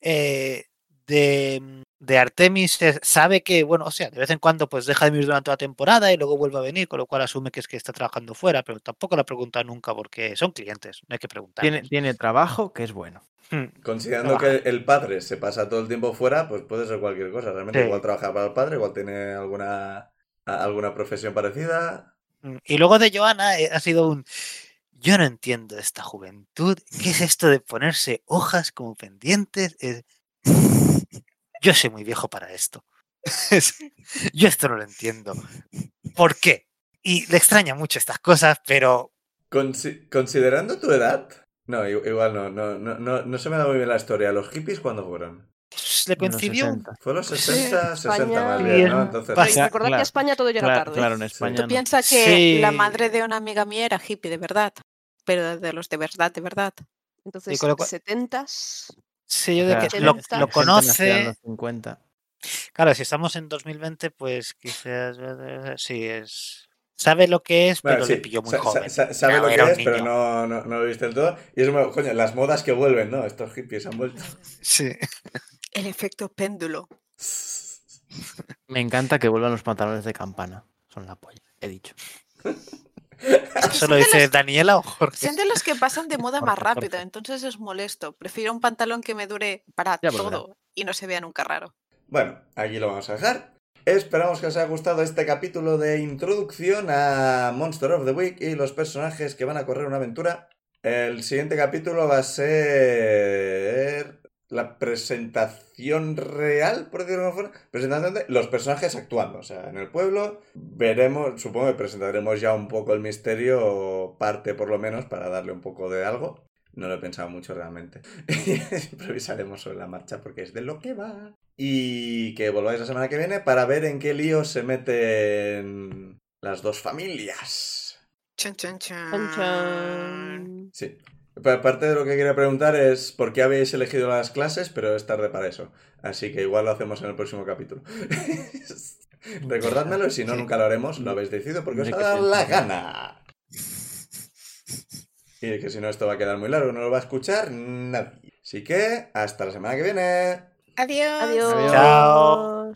Eh, de, de Artemis sabe que, bueno, o sea, de vez en cuando pues deja de venir durante toda la temporada y luego vuelve a venir, con lo cual asume que es que está trabajando fuera, pero tampoco la pregunta nunca porque son clientes, no hay que preguntar. Tiene, tiene trabajo, que es bueno. Considerando que el padre se pasa todo el tiempo fuera, pues puede ser cualquier cosa. Realmente Sí. igual trabaja para el padre, igual tiene alguna, alguna profesión parecida. Mm, Y luego de Joana eh, ha sido un... Yo no entiendo esta juventud. ¿Qué es esto de ponerse hojas como pendientes? Es- Yo soy muy viejo para esto. Es- Yo esto no lo entiendo. ¿Por qué? Y le extraña mucho estas cosas, pero Consi- considerando tu edad... No, igual no, no, no, no, no se me da muy bien la historia. ¿Los hippies cuándo fueron? pues, le En los coincidió. 60. Fue los Sí, 60, 60 más España- bien, ¿no? Entonces, pasa- Y recordad que a España todo llega Claro, tarde. claro, en. España Tú no. piensas que la madre de una amiga mía era hippie, de verdad. Pero de los de verdad, de verdad. Entonces, con lo cual- 70s. Sí, yo O de sea, que lo, lo conoce. los 50. Claro, si estamos en 2020, pues quizás sí es. Sabe lo que es, Bueno, pero sí, le pilló muy sa- joven. sa- sabe Claro, lo que es, pero no, no, no lo viste del todo. Y es, como, coño, las modas que vuelven, ¿no? Estos hippies han vuelto. Sí. El efecto péndulo. Me encanta que vuelvan los pantalones de campana. Son la polla, he dicho. ¿Eso lo son de dice los- Daniela o Jorge? Son de los que pasan de moda más rápido, entonces es molesto. Prefiero un pantalón que me dure para Ya volverá. todo y no se vea nunca raro. Bueno, aquí lo vamos a dejar. Esperamos que os haya gustado este capítulo de introducción a Monster of the Week y los personajes que van a correr una aventura. El siguiente capítulo va a ser la presentación real, por decirlo de alguna forma, presentación de los personajes actuando, o sea, en el pueblo veremos, supongo que presentaremos ya un poco el misterio, parte por lo menos, para darle un poco de algo. No lo he pensado mucho realmente. Improvisaremos sobre la marcha porque es de lo que va. Y que volváis la semana que viene para ver en qué lío se meten las dos familias. Chan, chan, chan. Chan, chan. Sí. Pa- Parte de lo que quería preguntar es por qué habéis elegido las clases, pero es tarde para eso. Así que igual lo hacemos en el próximo capítulo. Recordádmelo y si no, nunca lo haremos. Lo habéis decidido porque os ha dado la gana. Y que si no, esto va a quedar muy largo, no lo va a escuchar nadie. Así que, hasta la semana que viene. Adiós. Adiós. Chao.